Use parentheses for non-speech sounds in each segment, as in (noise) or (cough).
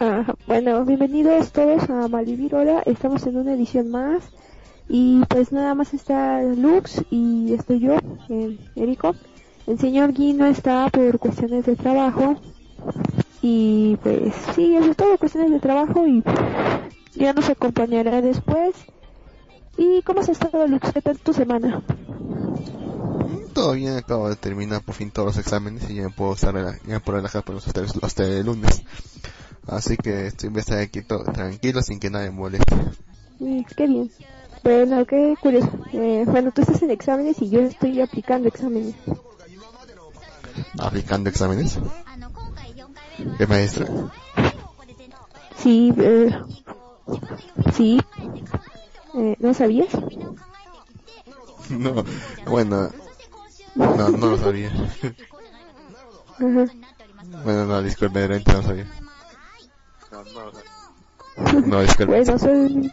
Ah, bueno, bienvenidos todos a Malvivir. Hola, estamos en una edición más. Y pues nada más está Lux y estoy yo, eh, Erico. El señor Gui no está por cuestiones de trabajo. Y pues sí, eso es todo, cuestiones de trabajo y ya nos acompañará después. ¿Y cómo has estado, Lux? ¿Qué tal tu semana? Todo bien, acabo de terminar por fin todos los exámenes y ya me puedo estar ya puedo relajar por los hasta, el lunes. Así que estoy estar aquí tranquilo sin que nadie moleste. Mm, qué bien. Bueno, qué curioso. Eh, bueno, tú estás en exámenes y yo estoy aplicando exámenes. ¿Aplicando exámenes? ¿Qué maestra? Sí, eh, sí. Eh, ¿No sabías? (laughs) No, bueno, no, no lo sabía. Bueno, no, disculpe, realmente no sabía. No, no lo sabía. No, disculpe. Bueno, soy,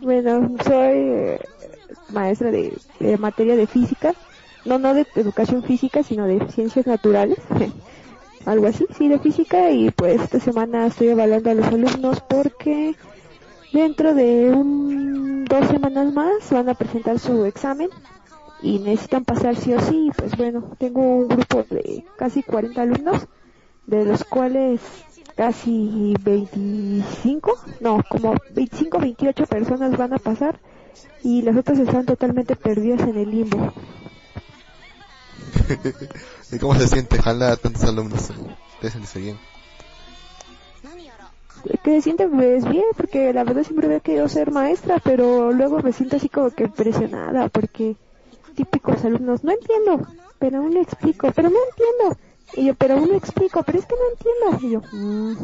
bueno, soy eh, maestra de, de, materia de física. No, no de educación física, sino de ciencias naturales. (laughs) Algo así, sí, de física. Y pues esta semana estoy evaluando a los alumnos porque dentro de un, dos semanas más van a presentar su examen y necesitan pasar sí o sí. Pues bueno, tengo un grupo de casi 40 alumnos, de los cuales casi 25, no, como 25, 28 personas van a pasar y las otras están totalmente perdidas en el limbo. (laughs) ¿Y cómo se siente jalar a tantos alumnos? ¿Te sientes bien? que se siente pues bien porque la verdad siempre había querido ser maestra pero luego me siento así como que impresionada porque típicos alumnos no entiendo pero aún le explico pero no entiendo y yo pero le explico pero es que no entiendo y yo mmm.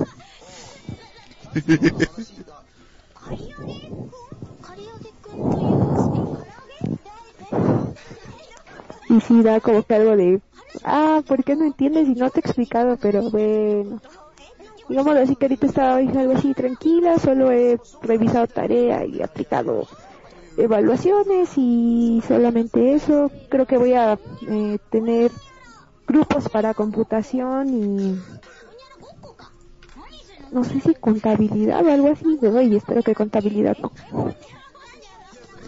(laughs) y sí da como que algo de ah ¿por qué no entiendes y no te he explicado pero bueno digámoslo así que ahorita estaba algo así tranquila, solo he revisado tarea y aplicado evaluaciones y solamente eso. Creo que voy a eh, tener grupos para computación y no sé si contabilidad o algo así, y espero que contabilidad no.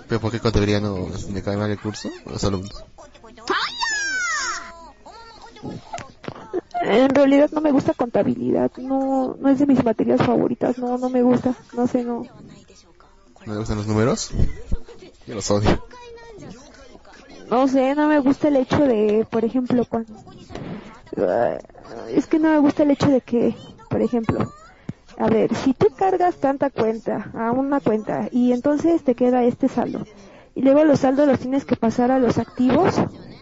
¿Pero por qué contabilidad no me cae mal el curso? Los alumnos. En realidad no me gusta contabilidad, no, no es de mis materias favoritas, no, no me gusta, no sé, no. ¿No le gustan los números? Yo los odio. No sé, no me gusta el hecho de, por ejemplo, cuando... es que no me gusta el hecho de que, por ejemplo, a ver, si tú cargas tanta cuenta a una cuenta y entonces te queda este saldo y luego los saldos los tienes que pasar a los activos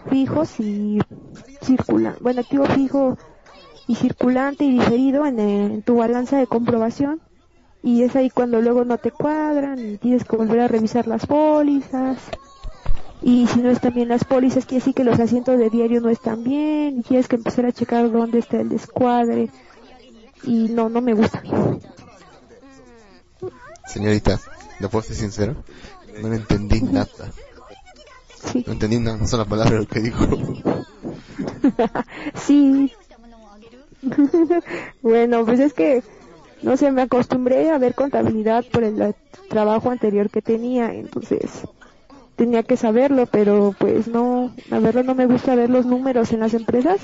fijos y circulan, bueno, activo fijo y circulante y diferido en, tu balanza de comprobación y es ahí cuando luego no te cuadran y tienes que volver a revisar las pólizas y si no están bien las pólizas quiere decir que los asientos de diario no están bien y tienes que empezar a checar dónde está el descuadre y no, no me gusta. Señorita, ¿le puedo ser sincero? No entendí nada. Sí. No entendí una sola palabra de lo que dijo. (laughs) sí, (laughs) bueno, pues es que, no sé, me acostumbré a ver contabilidad por el trabajo anterior que tenía, entonces tenía que saberlo, pero pues no, a verlo no me gusta ver los números en las empresas,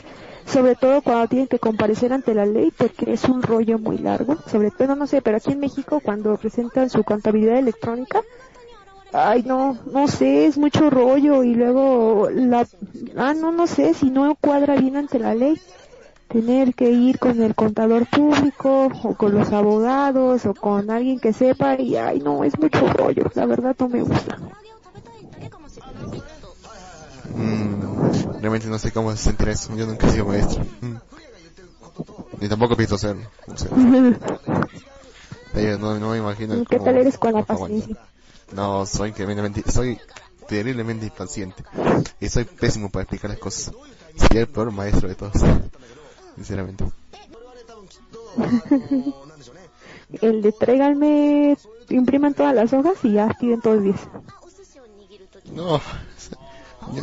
sobre todo cuando tienen que comparecer ante la ley, porque es un rollo muy largo, sobre todo, no sé, pero aquí en México cuando presentan su contabilidad electrónica, ay no, no sé, es mucho rollo y luego la, ah no, no sé, si no cuadra bien ante la ley, tener que ir con el contador público o con los abogados o con alguien que sepa y ay no, es mucho rollo, la verdad no me gusta. Mm, realmente no sé cómo se sentir eso, yo nunca he sido maestro. Mm. Ni tampoco pienso hacerlo. No, (laughs) no, me imagino. ¿Qué tal eres con la paciencia? No, soy soy terriblemente impaciente y soy pésimo para explicar las cosas. Soy el peor maestro de todos (laughs) sinceramente. (laughs) el de tráiganme, impriman todas las hojas y ya piden todos 10. No,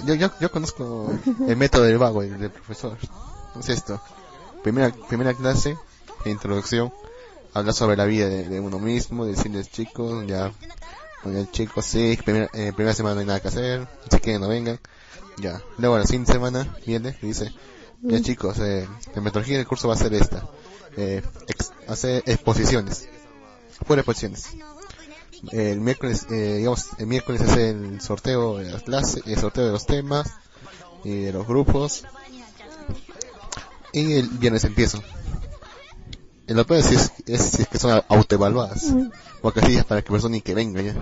yo, yo, yo, conozco el método del vago, el del profesor. es esto. Primera, primera clase, introducción, hablar sobre la vida de, uno mismo, decirles chicos, ya, bueno, chicos, sí, primera, eh, primera semana no hay nada que hacer, si quieren no vengan, ya. Luego la siguiente semana viene y dice, ya chicos, eh, la metodología del curso va a ser esta, eh, hacer exposiciones, fuera exposiciones. El miércoles, eh, digamos, el miércoles es el sorteo de las clases, el sorteo de los temas y de los grupos. Y el viernes empiezo. El otro es, es, es, que son autoevaluadas. Mm. O casi para que persona ni que venga ya.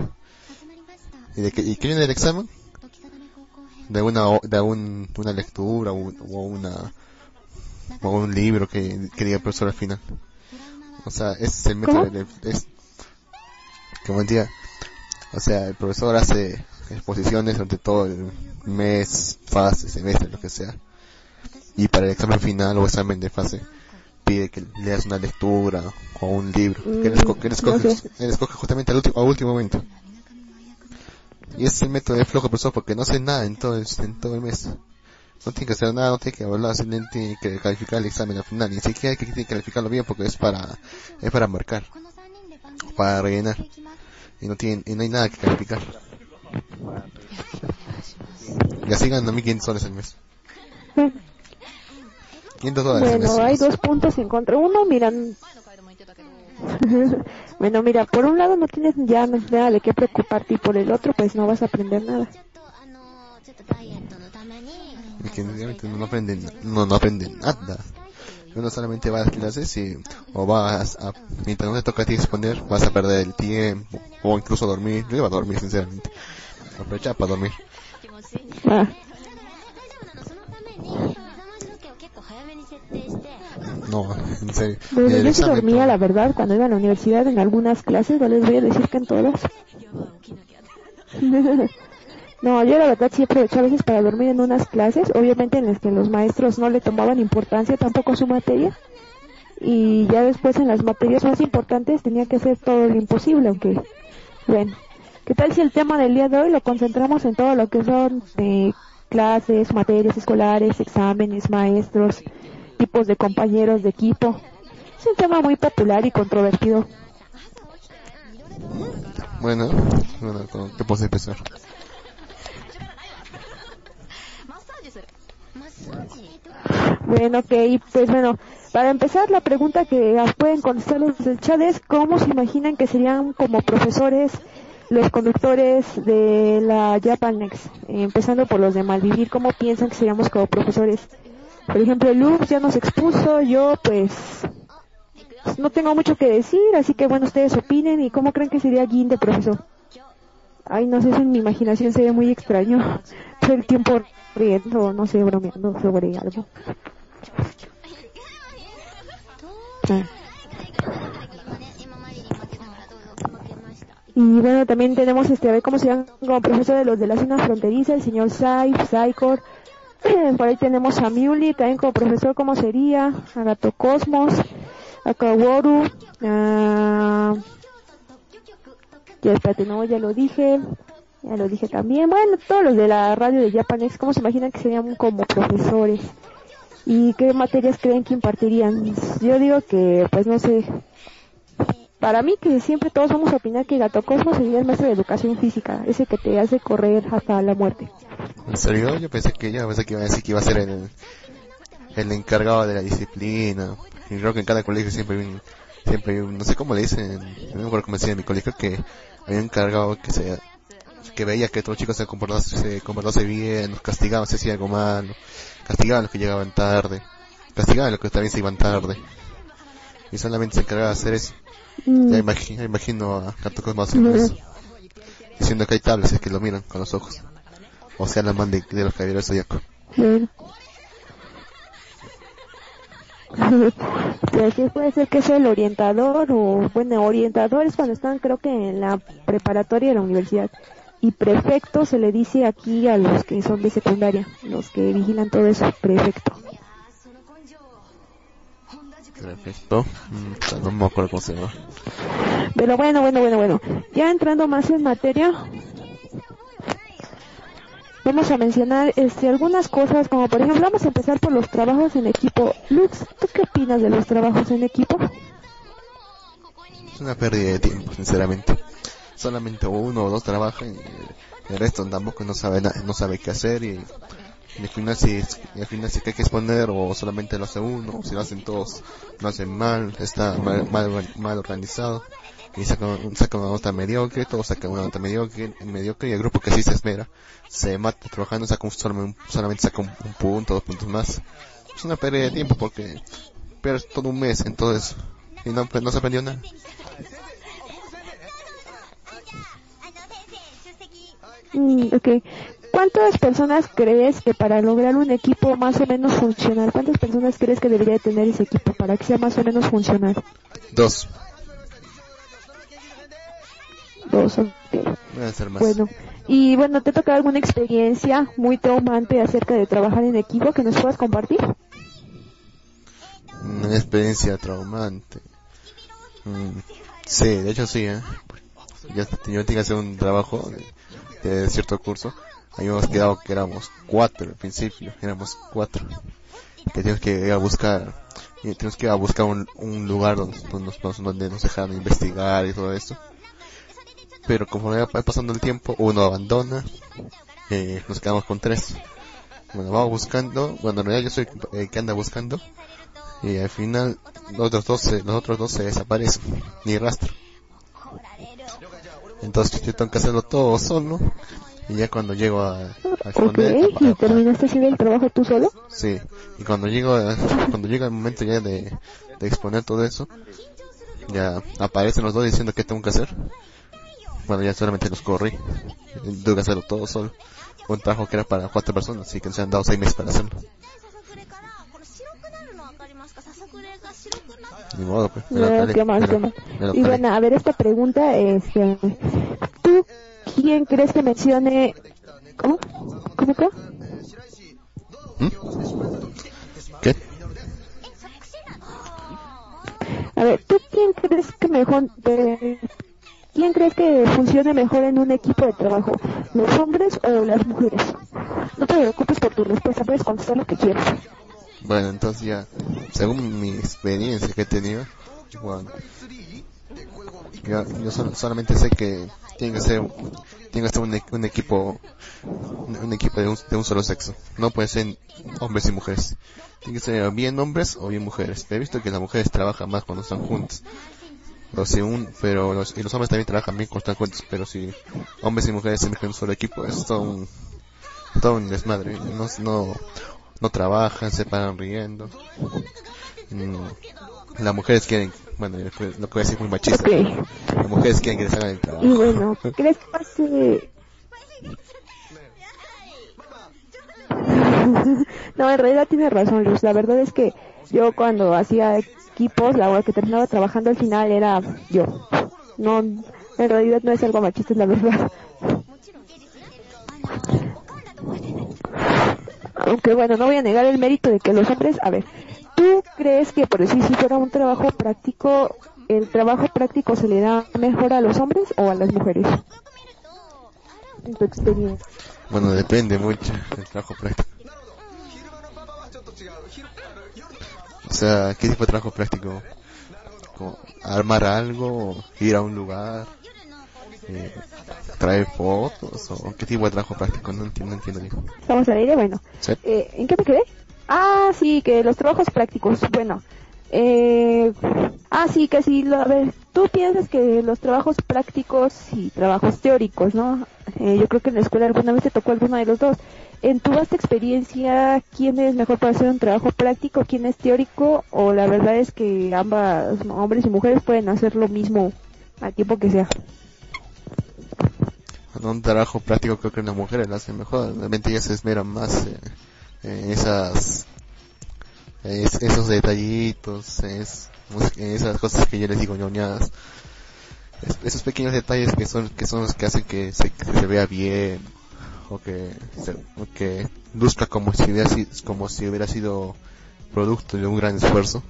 ¿Y de qué, y qué viene el examen? De una, de un, una lectura o, una, o un libro que, que diga el profesor al final. O sea, ese es el método, de, es, como decía, o sea, el profesor hace exposiciones durante todo el mes, fase, semestre, lo que sea. Y para el examen final o examen de fase, pide que leas una lectura o un libro, que él, escoge, escoge, justamente al último, al último momento. Y ese es el método de flojo profesor porque no hace nada en todo el, en todo el mes. No tiene que hacer nada, no tiene que hablar, no tiene que calificar el examen al final, ni siquiera hay que, tiene que calificarlo bien porque es para, es para marcar, para rellenar. Y no tiene, y no hay nada que calificar. Y así ganan 1500 soles al mes. 500 dólares bueno, hay dos puntos en contra. Uno, miran. (laughs) bueno, mira, por un lado no tienes ya nada de qué preocuparte y por el otro pues no vas a aprender nada. Es que no aprenden, no, no aprenden nada. Uno solamente va a las clases y, o vas a, mientras no te toca a ti exponer, vas a perder el tiempo, o incluso dormir. Yo iba a dormir, sinceramente. Aprovechar para dormir. Ah. No, en serio. yo sí dormía, la verdad, cuando iba a la universidad en algunas clases, no les voy a decir que en todas. (laughs) no, yo la verdad sí aproveché a veces para dormir en unas clases, obviamente en las que los maestros no le tomaban importancia tampoco su materia. Y ya después en las materias más importantes tenía que hacer todo lo imposible, aunque, bueno. ¿Qué tal si el tema del día de hoy lo concentramos en todo lo que son eh, clases, materias escolares, exámenes, maestros, tipos de compañeros de equipo. Es un tema muy popular y controvertido. Bueno, bueno, ¿qué puedo empezar? Bueno, ok, pues bueno, para empezar la pregunta que pueden contestar los del chat es ¿cómo se imaginan que serían como profesores los conductores de la Japanex? empezando por los de Malvivir, ¿cómo piensan que seríamos como profesores? Por ejemplo, Luz ya nos expuso, yo pues no tengo mucho que decir, así que bueno, ustedes opinen y cómo creen que sería Gin de profesor. Ay, no sé, si en mi imaginación sería muy extraño. (laughs) Todo el tiempo riendo, no sé, bromeando sobre algo. Y bueno, también tenemos este, a ver cómo se llaman como profesor de los de la zona fronteriza, el señor Saif, Saikor, (clears throat) Por ahí tenemos a Miuli, también como profesor, ¿cómo sería? A Gato Cosmos, a Kaworu, a... Ya, espérate, ya lo dije, ya lo dije también. Bueno, todos los de la radio de Japanex, ¿cómo se imaginan que serían como profesores? ¿Y qué materias creen que impartirían? Yo digo que, pues no sé, para mí que siempre todos vamos a opinar que Gato Cosmos sería el maestro de educación física, ese que te hace correr hasta la muerte. ¿En serio? Yo pensé que yo pensé que iba a decir que iba a ser el, el encargado de la disciplina. Y creo que en cada colegio siempre siempre no sé cómo le dicen, no me acuerdo cómo decía en mi colegio que había un encargado que se, que veía que otros chicos se comportaban, se comportaban bien, nos castigaban si hacía algo malo, castigaban a los que llegaban tarde, castigaban a los que también se iban tarde. Y solamente se encargaba de hacer eso. Mm. Ya imagino, imagino a tantos más diciendo que hay tablas es que lo miran con los ojos o sea la man de, los caballeros zodiaco. (laughs) pues sí puede ser que sea el orientador o bueno orientadores cuando están creo que en la preparatoria de la universidad y prefecto se le dice aquí a los que son de secundaria los que vigilan todo eso prefecto prefecto mm, no me acuerdo cómo se llama pero bueno bueno bueno bueno ya entrando más en materia vamos a mencionar este, algunas cosas, como por ejemplo, vamos a empezar por los trabajos en equipo. Lux, ¿tú qué opinas de los trabajos en equipo? una pérdida de tiempo, sinceramente. Solamente uno o dos trabajan y el resto tampoco no sabe no sabe qué hacer y, al final si, al final si hay que exponer o solamente lo hace uno, o si lo hacen todos, lo hacen mal, está mal, mal, organizado y saca, saca, una nota mediocre, todos sacan una nota mediocre, mediocre y el grupo que sí se esmera, se mata trabajando, saca un, solamente, saca un, punto, dos puntos más. Es una pérdida de tiempo porque pierdes todo un mes en todo eso y no, pues, no se aprendió nada. Mm, ok. ¿Cuántas personas crees que para lograr un equipo más o menos funcional, cuántas personas crees que debería tener ese equipo para que sea más o menos funcional? Dos. Dos, ok. Bueno, y bueno, ¿te toca alguna experiencia muy traumante acerca de trabajar en equipo que nos puedas compartir? Una experiencia traumante. Mm, sí, de hecho sí, ¿eh? Yo, yo tenía que hacer un trabajo de cierto curso habíamos quedado que éramos cuatro al principio, éramos cuatro. Que teníamos que ir a buscar, tenemos que ir a buscar un, un lugar donde, nos, donde nos dejaran investigar y todo eso. Pero como va pasando el tiempo, uno abandona, eh, nos quedamos con tres. Bueno, vamos buscando, bueno, en realidad yo soy el que anda buscando, y al final los otros dos los otros dos se desaparecen, ni rastro. Entonces yo tengo que hacerlo todo solo, y ya cuando llego a, a exponer... ¿y terminaste haciendo el trabajo tú solo? Sí, y cuando llego cuando llega el momento ya de, de exponer todo eso, ya aparecen los dos diciendo qué tengo que hacer. Bueno, ya solamente los corrí. Tuve que hacerlo todo solo. Un trabajo que era para cuatro personas, así que se han dado seis meses para hacerlo. Ni modo, pues. y bueno, a ver, esta pregunta es, eh, ¿tú ¿Quién crees que mencione... ¿Cómo? ¿Cómo qué? ¿Mm? ¿Qué? A ver, ¿tú quién crees que mejor... ¿Quién crees que funcione mejor en un equipo de trabajo? ¿Los hombres o las mujeres? No te preocupes por tu respuesta, puedes contestar lo que quieras. Bueno, entonces ya, según mi experiencia que he tenido, yo, yo solamente sé que tiene que ser, tiene que ser un, un equipo, un, equipo de un, de un, solo sexo. No puede ser hombres y mujeres. Tiene que ser bien hombres o bien mujeres. He visto que las mujeres trabajan más cuando están juntas. Pero si un, pero los, y los hombres también trabajan bien cuando están juntos, pero si hombres y mujeres se meten en un solo equipo, es todo un, todo un desmadre. No, no, no trabajan, se paran riendo. Mm, las mujeres quieren bueno, lo que voy a decir es muy machista. Las mujeres quieren que les hagan el trabajo. Y bueno, ¿crees que pase... (laughs) no, en realidad tiene razón, Luz. La verdad es que yo cuando hacía equipos, la hora que terminaba trabajando al final era yo. No, en realidad no es algo machista, es la verdad. Aunque bueno, no voy a negar el mérito de que los hombres, a ver, ¿Tú crees que por decir si fuera un trabajo práctico, el trabajo práctico se le da mejor a los hombres o a las mujeres? En tu experiencia. Bueno, depende mucho del trabajo práctico. O sea, ¿qué tipo de trabajo práctico? ¿Armar algo? ¿Ir a un lugar? Eh, ¿Traer fotos? ¿O qué tipo de trabajo práctico? No entiendo, no entiendo. Estamos al aire, bueno. Eh, ¿En qué me quedé? Ah, sí, que los trabajos prácticos. Bueno, eh, ah, sí, que sí. a ver, tú piensas que los trabajos prácticos y trabajos teóricos, ¿no? Eh, yo creo que en la escuela alguna vez te tocó alguno de los dos. En tu vasta experiencia, ¿quién es mejor para hacer un trabajo práctico? ¿Quién es teórico? ¿O la verdad es que ambas, hombres y mujeres, pueden hacer lo mismo al tiempo que sea? Un trabajo práctico creo que las mujeres lo hacen mejor. Realmente ellas se esmeran más. Eh esas esos detallitos, es, esas cosas que yo les digo ñoñadas, esos pequeños detalles que son que son los que hacen que se, vea bien o que que luzca como si hubiera sido, como si hubiera sido producto de un gran esfuerzo.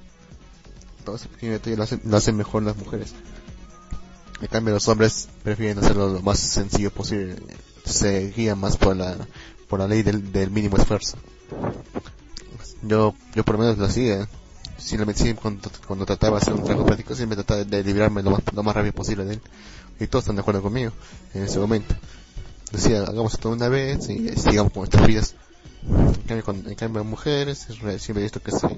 Todo ese pequeño detalle lo hacen, lo hacen mejor las mujeres. En cambio los hombres prefieren hacerlo lo más sencillo posible. Se guían más por la por la ley del, del mínimo esfuerzo. Yo, yo por lo menos lo hacía. simplemente cuando, cuando trataba de hacer un trabajo práctico, siempre trataba de librarme lo más, lo más rápido posible de él. Y todos están de acuerdo conmigo en ese momento. Decía, hagamos esto una vez y sigamos con nuestras vidas. En cambio, en cambio mujeres, siempre he visto que se,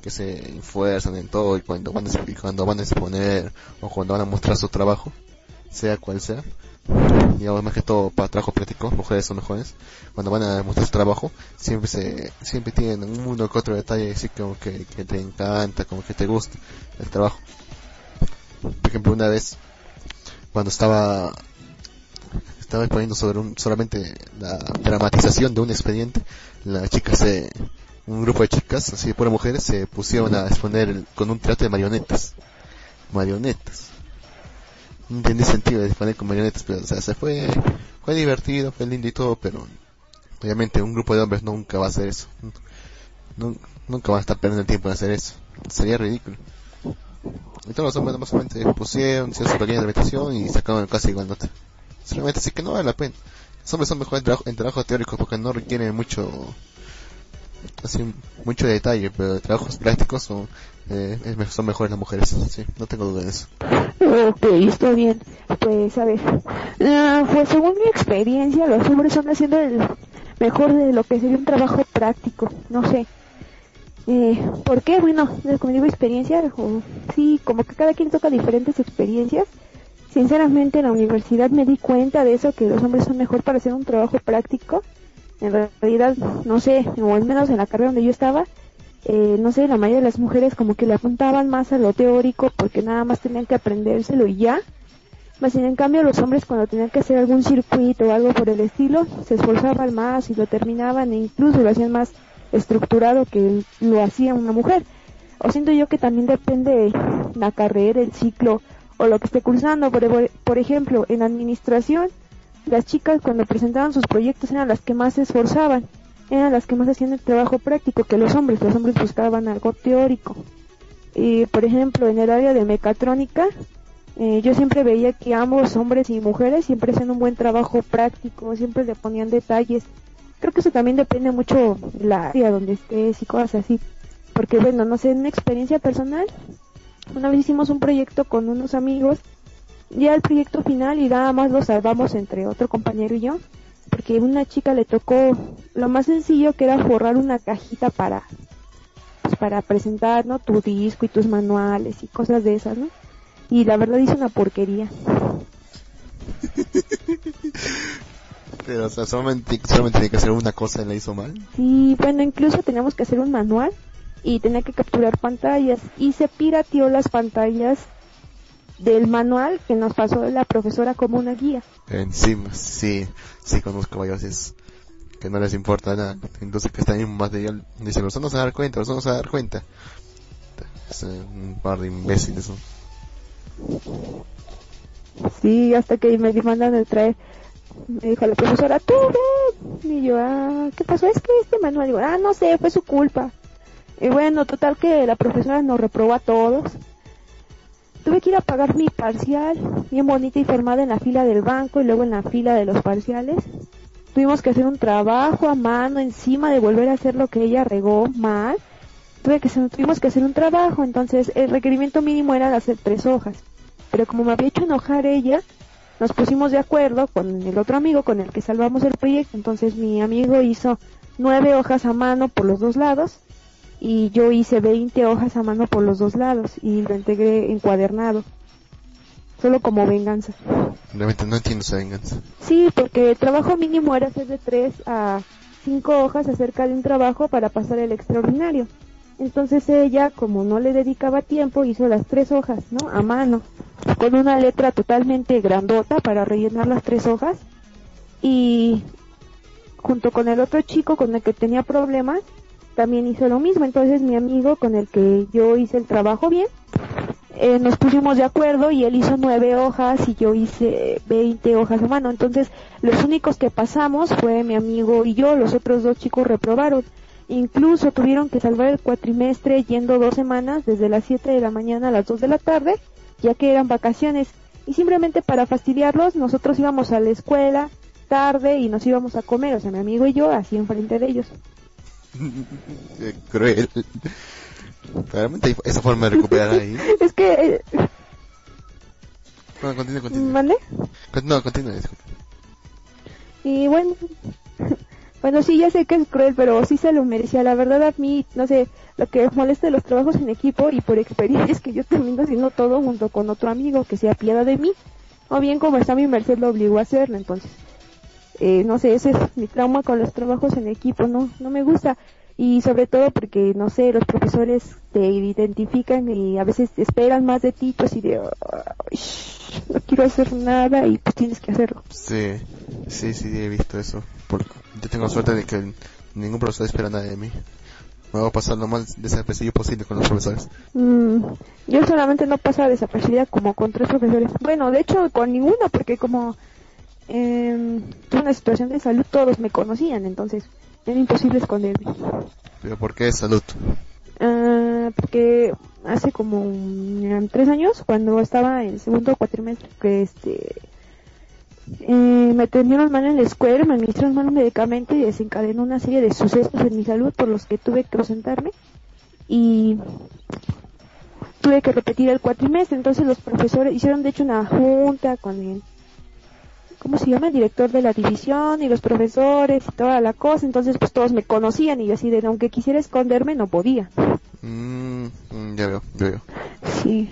que se esfuerzan en todo y cuando van, a, cuando van a exponer o cuando van a mostrar su trabajo, sea cual sea, y más que todo para trabajo práctico, mujeres son mejores, cuando van a mostrar su trabajo, siempre se, siempre tienen uno que otro detalle así como que, que te encanta, como que te gusta el trabajo. Por ejemplo, una vez, cuando estaba estaba exponiendo sobre un, solamente la dramatización de un expediente, las chicas se, un grupo de chicas, así de puras mujeres, se pusieron a exponer con un teatro de marionetas. Marionetas. No entendí sentido de exponer con marionetas, pero o sea, se fue, fue divertido, fue lindo y todo, pero obviamente un grupo de hombres nunca va a hacer eso. nunca va a estar perdiendo el tiempo en hacer eso. Sería ridículo. Y todos los hombres básicamente pusieron, hicieron su pequeña dramatización y sacaron casi igual nota. Solamente así que no vale la pena. Hombres son mejores en, en trabajos teóricos porque no requieren mucho así mucho detalle, pero trabajos prácticos son, eh, son mejores las mujeres, sí, no tengo duda de eso. Ok, está bien. Pues a ver, uh, pues según mi experiencia, los hombres son haciendo el mejor de lo que sería un trabajo práctico, no sé. Eh, ¿Por qué? Bueno, como digo experiencia, sí, como que cada quien toca diferentes experiencias Sinceramente en la universidad me di cuenta de eso, que los hombres son mejor para hacer un trabajo práctico. En realidad, no sé, o al menos en la carrera donde yo estaba, eh, no sé, la mayoría de las mujeres como que le apuntaban más a lo teórico porque nada más tenían que aprendérselo y ya. Más en cambio los hombres cuando tenían que hacer algún circuito o algo por el estilo, se esforzaban más y lo terminaban e incluso lo hacían más estructurado que lo hacía una mujer. O siento yo que también depende la carrera, el ciclo o lo que esté cursando. Por, por ejemplo, en administración, las chicas cuando presentaban sus proyectos eran las que más se esforzaban, eran las que más hacían el trabajo práctico que los hombres. Los hombres buscaban algo teórico. Y, por ejemplo, en el área de mecatrónica, eh, yo siempre veía que ambos, hombres y mujeres, siempre hacían un buen trabajo práctico, siempre le ponían detalles. Creo que eso también depende mucho de la área donde estés y cosas así. Porque, bueno, no sé, en una experiencia personal, una vez hicimos un proyecto con unos amigos, ya el proyecto final y nada más lo salvamos entre otro compañero y yo, porque a una chica le tocó lo más sencillo que era forrar una cajita para pues, para presentar, ¿no? Tu disco y tus manuales y cosas de esas, ¿no? Y la verdad hizo una porquería. (laughs) Pero, o sea, solamente, solamente tenía que hacer una cosa y la hizo mal. Sí, bueno, incluso teníamos que hacer un manual y tenía que capturar pantallas y se pirateó las pantallas del manual que nos pasó la profesora como una guía. Encima, sí, sí conozco varios que no les importa nada. Entonces que está en un material, dicen, los vamos a dar cuenta, los vamos a dar cuenta. Es un par de imbéciles. Sí, hasta que me mandan el traer, me dijo la profesora, tú Y yo, ah, ¿qué pasó? Es que este manual, digo, ah, no sé, fue su culpa. Y bueno, total que la profesora nos reprobó a todos. Tuve que ir a pagar mi parcial, bien bonita y formada en la fila del banco y luego en la fila de los parciales. Tuvimos que hacer un trabajo a mano encima de volver a hacer lo que ella regó mal. Tuve que tuvimos que hacer un trabajo, entonces el requerimiento mínimo era de hacer tres hojas. Pero como me había hecho enojar ella, nos pusimos de acuerdo con el otro amigo con el que salvamos el proyecto. Entonces mi amigo hizo nueve hojas a mano por los dos lados y yo hice 20 hojas a mano por los dos lados y lo integré encuadernado. Solo como venganza. Realmente no entiendo esa venganza. Sí, porque el trabajo mínimo era hacer de 3 a 5 hojas acerca de un trabajo para pasar el extraordinario. Entonces ella, como no le dedicaba tiempo, hizo las tres hojas, ¿no? A mano, con una letra totalmente grandota para rellenar las tres hojas. Y junto con el otro chico con el que tenía problemas, también hizo lo mismo. Entonces mi amigo con el que yo hice el trabajo bien, eh, nos pusimos de acuerdo y él hizo nueve hojas y yo hice veinte hojas a mano. Entonces los únicos que pasamos fue mi amigo y yo, los otros dos chicos reprobaron. Incluso tuvieron que salvar el cuatrimestre yendo dos semanas desde las siete de la mañana a las dos de la tarde, ya que eran vacaciones. Y simplemente para fastidiarlos, nosotros íbamos a la escuela tarde y nos íbamos a comer, o sea, mi amigo y yo, así enfrente de ellos. (laughs) cruel. Claramente hay esa forma de recuperar ahí. (laughs) es que... eh, No, continúa, continúa. ¿Mande? No, continúa, disculpa. Y bueno, (laughs) bueno, sí, ya sé que es cruel, pero sí se lo merecía. La verdad, a mí, no sé, lo que molesta de los trabajos en equipo y por experiencia es que yo termino haciendo todo junto con otro amigo que se apiada de mí. O bien, como está mi merced, lo obligó a hacerlo. Entonces, eh, no sé, ese es mi trauma con los trabajos en equipo. No, no me gusta. Y sobre todo porque, no sé, los profesores te identifican y a veces esperan más de ti, pues y de, "Ay, no quiero hacer nada y pues tienes que hacerlo. Sí, sí, sí, he visto eso. Porque yo tengo suerte de que ningún profesor espera nada de mí. Me voy a pasar lo más desapercibido posible con los profesores. Mm, yo solamente no pasaba desapercibida como con tres profesores. Bueno, de hecho con ninguno porque como eh, tuve una situación de salud todos me conocían, entonces era imposible esconderme. Pero ¿por qué salud? Ah, porque hace como mm, tres años cuando estaba en segundo cuatrimestre que este eh, me atendieron mal en la escuela, me administraron mal un medicamento y desencadenó una serie de sucesos en mi salud por los que tuve que ausentarme y tuve que repetir el cuatrimestre. Entonces los profesores hicieron de hecho una junta con el, ¿cómo se llama? El director de la división y los profesores y toda la cosa. Entonces pues todos me conocían y yo así de, aunque quisiera esconderme, no podía. Mm, mm, ya veo, ya veo. Sí.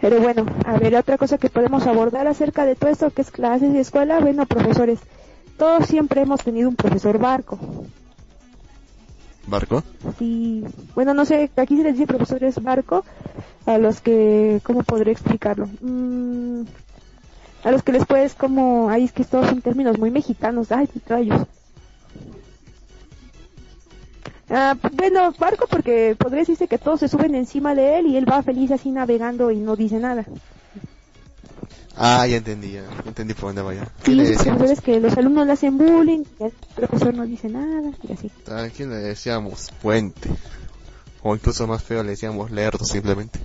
Pero bueno, a ver, otra cosa que podemos abordar acerca de todo esto que es clases y escuela, bueno, profesores, todos siempre hemos tenido un profesor barco. ¿Barco? Sí, bueno, no sé, aquí se les dice profesores barco a los que, ¿cómo podré explicarlo? Mm, a los que les puedes como, ay, es que todos son términos muy mexicanos, ay, rayos. Ah, bueno, barco porque podría decirse que todos se suben encima de él y él va feliz así navegando y no dice nada. Ah, ya entendí, ya entendí por dónde vaya. ¿Qué Sí, le profesores que los alumnos le hacen bullying y el profesor no dice nada y así. ¿A quién le decíamos? Puente. O incluso más feo le decíamos lerdo simplemente.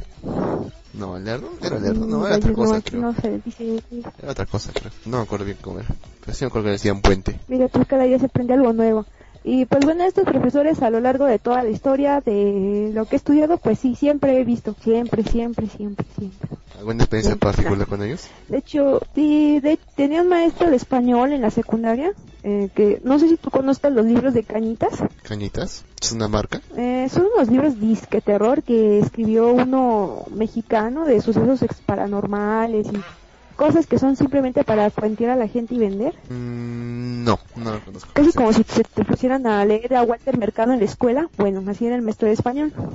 No, lerdo, era lerdo, no, era otra cosa creo. no se dice, Era otra cosa creo. No me acuerdo bien cómo era. Pero sí me acuerdo que decían puente. mira, tú cada día se aprende algo nuevo. Y pues bueno, estos profesores a lo largo de toda la historia de lo que he estudiado, pues sí, siempre he visto, siempre, siempre, siempre, siempre. ¿Alguna experiencia Sí, particular con ellos? De hecho, sí, de- tenía un maestro de español en la secundaria, eh, que no sé si tú conozcas los libros de Cañitas. ¿Cañitas? ¿Es una marca? Eh, son unos libros disque terror que escribió uno mexicano de sucesos ex- paranormales y cosas que son simplemente para cuentear a la gente y vender. Mm, no, no lo conozco. Casi como si se te pusieran a leer a Walter Mercado en la escuela. Bueno, así era el maestro de español. (laughs)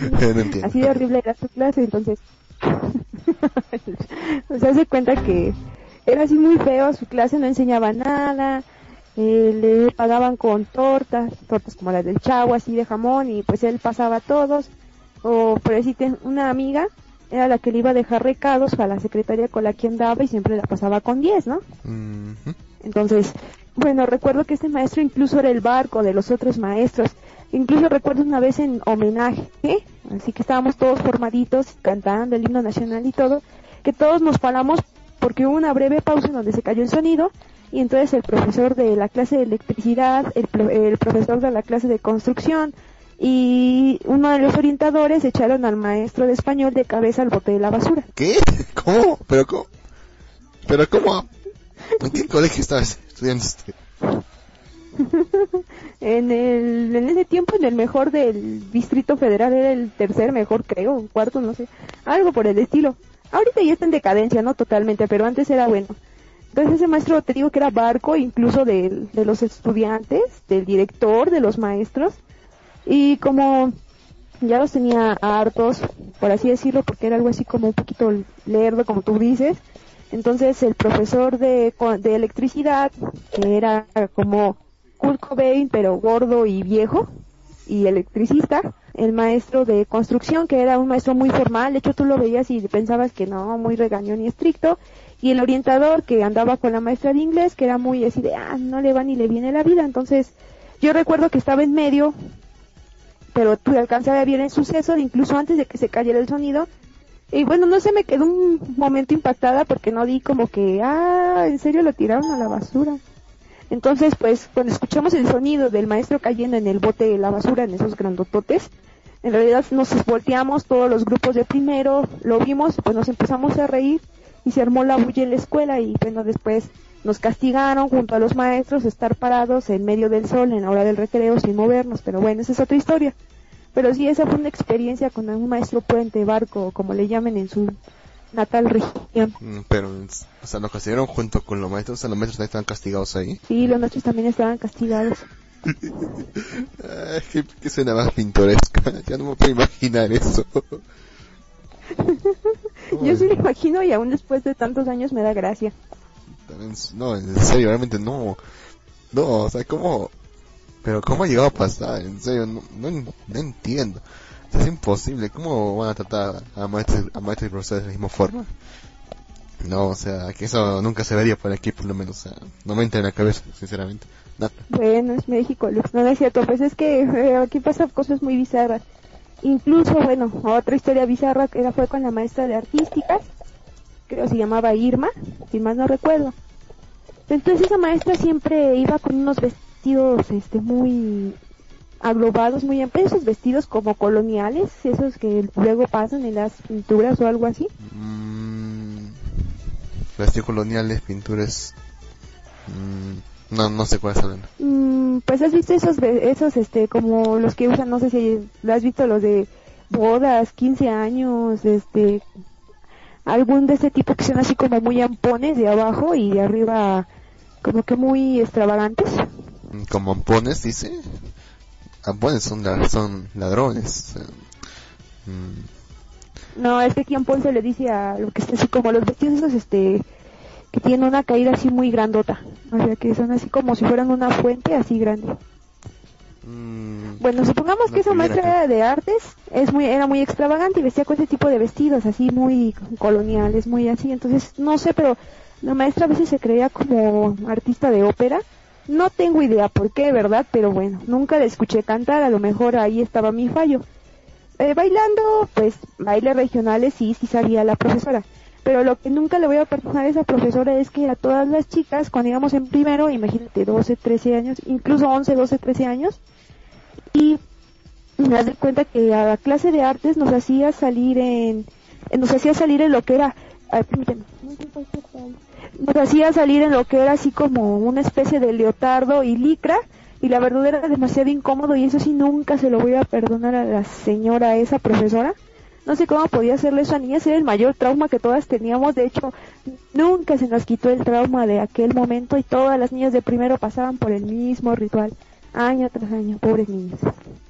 no. Así de horrible era su clase, entonces. (laughs) o sea, se cuenta que era así muy feo, su clase no enseñaba nada, eh, le pagaban con tortas, tortas como las del chavo, así de jamón, y pues él pasaba a todos. O por decirte, una amiga era la que le iba a dejar recados a la secretaria con la que andaba y siempre la pasaba con 10, ¿no? Entonces, bueno, recuerdo que este maestro incluso era el barco de los otros maestros. Incluso recuerdo una vez en homenaje, ¿eh? así que estábamos todos formaditos, cantando el himno nacional y todo, que todos nos paramos porque hubo una breve pausa en donde se cayó el sonido y entonces el profesor de la clase de electricidad, el, pro- el profesor de la clase de construcción y uno de los orientadores echaron al maestro de español de cabeza al bote de la basura. ¿Qué? ¿Cómo? ¿Pero cómo? ¿Pero cómo? ¿En qué colegio estabas estudiando usted? (laughs) En, el, en ese tiempo, en el mejor del Distrito Federal, era el tercer mejor, creo, cuarto, no sé, algo por el estilo. Ahorita ya está en decadencia, ¿no? Totalmente, pero antes era bueno. Entonces ese maestro, te digo que era barco, incluso del- de los estudiantes, del director, de los maestros, y como ya los tenía hartos, por así decirlo, porque era algo así como un poquito lerdo, como tú dices, entonces el profesor de, de electricidad, que era como Kurt Cobain, pero gordo y viejo, y electricista, el maestro de construcción, que era un maestro muy formal, de hecho tú lo veías y pensabas que no, muy regañón y estricto, y el orientador que andaba con la maestra de inglés, que era muy así de, ah, no le va ni le viene la vida, entonces yo recuerdo que estaba en medio, pero tuve alcancé a ver el suceso, incluso antes de que se cayera el sonido, y bueno, no sé, me quedó un momento impactada porque no di como que, ah, en serio lo tiraron a la basura. Entonces, pues, cuando escuchamos el sonido del maestro cayendo en el bote de la basura, en esos grandototes, en realidad nos volteamos todos los grupos de primero, lo vimos, pues nos empezamos a reír y se armó la bulla en la escuela y bueno, después nos castigaron junto a los maestros estar parados en medio del sol en la hora del recreo sin movernos, pero bueno, esa es otra historia. Pero sí, esa fue una experiencia con un maestro puente barco, como le llamen en su natal región. Mm, pero, o sea, nos castigaron junto con los maestros, o sea, los maestros también estaban castigados ahí. Sí, los maestros también estaban castigados. (laughs) ¿Qué, ¿Qué, suena más pintoresca? (laughs) Ya no me puedo imaginar eso. (laughs) Yo sí lo imagino y aún después de tantos años me da gracia. No, en serio, realmente no. No, o sea, ¿cómo? Pero ¿cómo ha llegado a pasar? En serio, no, no, entiendo. es imposible. ¿Cómo van a tratar a maestros, a maestros y profesores de la misma forma? No, o sea, que eso nunca se vería por aquí, por lo menos. O sea, no me entra en la cabeza, sinceramente. Bueno, es México, Lux. No, es cierto. Pues es que eh, aquí pasan cosas muy bizarras. Incluso, bueno, otra historia bizarra que era fue con la maestra de artísticas. Creo se llamaba Irma, si más no recuerdo. Entonces esa maestra siempre iba con unos vestidos este muy aglobados, muy amplios, esos vestidos como coloniales, esos que luego pasan en las pinturas o algo así. Mm, vestidos coloniales, pinturas. Mm, no, no sé cuáles son. Mm, pues has visto esos, esos, este, como los que usan, no sé si lo has visto, los de bodas, 15 años, este, algún de ese tipo que son así como muy ampones de abajo y de arriba como que muy extravagantes. Como ampones, dice. Ampones son, son ladrones. Mm. No, es que aquí ampón se le dice a lo que está así como los vestidos esos, este, que tienen una caída así muy grandota. O sea, que son así como si fueran una fuente así grande. Mm. Bueno, supongamos que esa maestra de artes es muy, era muy extravagante y vestía con ese tipo de vestidos así muy coloniales, muy así. Entonces, no sé, pero la maestra a veces se creía como artista de ópera. No tengo idea por qué, ¿verdad? Pero bueno, nunca la escuché cantar, a lo mejor ahí estaba mi fallo. Eh, bailando, pues, bailes regionales sí, sí sabía la profesora. Pero lo que nunca le voy a perdonar a esa profesora es que a todas las chicas, cuando íbamos en primero, imagínate, 12, 13 años, incluso 11, 12, 13 años, y me das cuenta que a la clase de artes nos hacía salir en, nos hacía salir en lo que era, nos hacía salir en lo que era así como una especie de leotardo y licra y la verdad era demasiado incómodo y eso sí nunca se lo voy a perdonar a la señora esa profesora. No sé cómo podía hacerle eso a niña, era el mayor trauma que todas teníamos, de hecho nunca se nos quitó el trauma de aquel momento y todas las niñas de primero pasaban por el mismo ritual, año tras año, pobres niñas.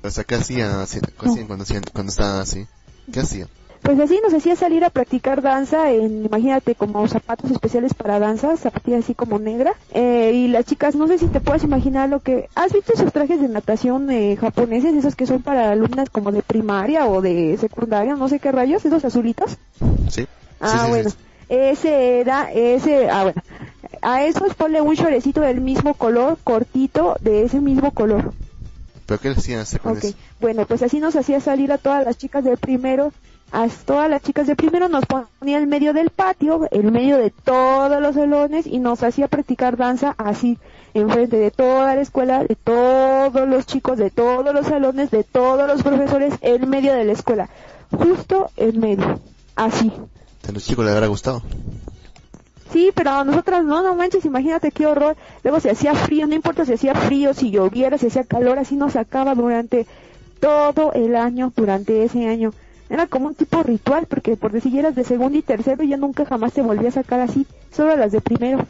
O sea, ¿qué hacían, cuando, cuando estaban así? ¿Qué hacían? Pues así nos hacía salir a practicar danza en, imagínate, como zapatos especiales para danza, zapatillas así como negra, eh, y las chicas, no sé si te puedes imaginar lo que, ¿has visto esos trajes de natación eh, japoneses, esos que son para alumnas como de primaria o de secundaria, no sé qué rayos, esos azulitos? Sí. Ah, bueno, ese era, ese, ah, bueno, a esos ponle un chorecito del mismo color, cortito, de ese mismo color. ¿Pero qué hacían con okay. Bueno, pues así nos hacía salir a todas las chicas del primero a todas las chicas de primero nos ponía en medio del patio, en medio de todos los salones y nos hacía practicar danza así, enfrente de toda la escuela, de todos los chicos, de todos los salones, de todos los profesores, en medio de la escuela, justo en medio, así. ¿A los chicos les habrá gustado? Sí, pero a nosotras no, no manches, imagínate qué horror. Luego se hacía frío, no importa si hacía frío, si lloviera, si hacía calor, así nos sacaba durante todo el año, durante ese año. Era como un tipo ritual, porque por decir eras de segundo y tercero, ya nunca jamás se volvía a sacar así, solo las de primero.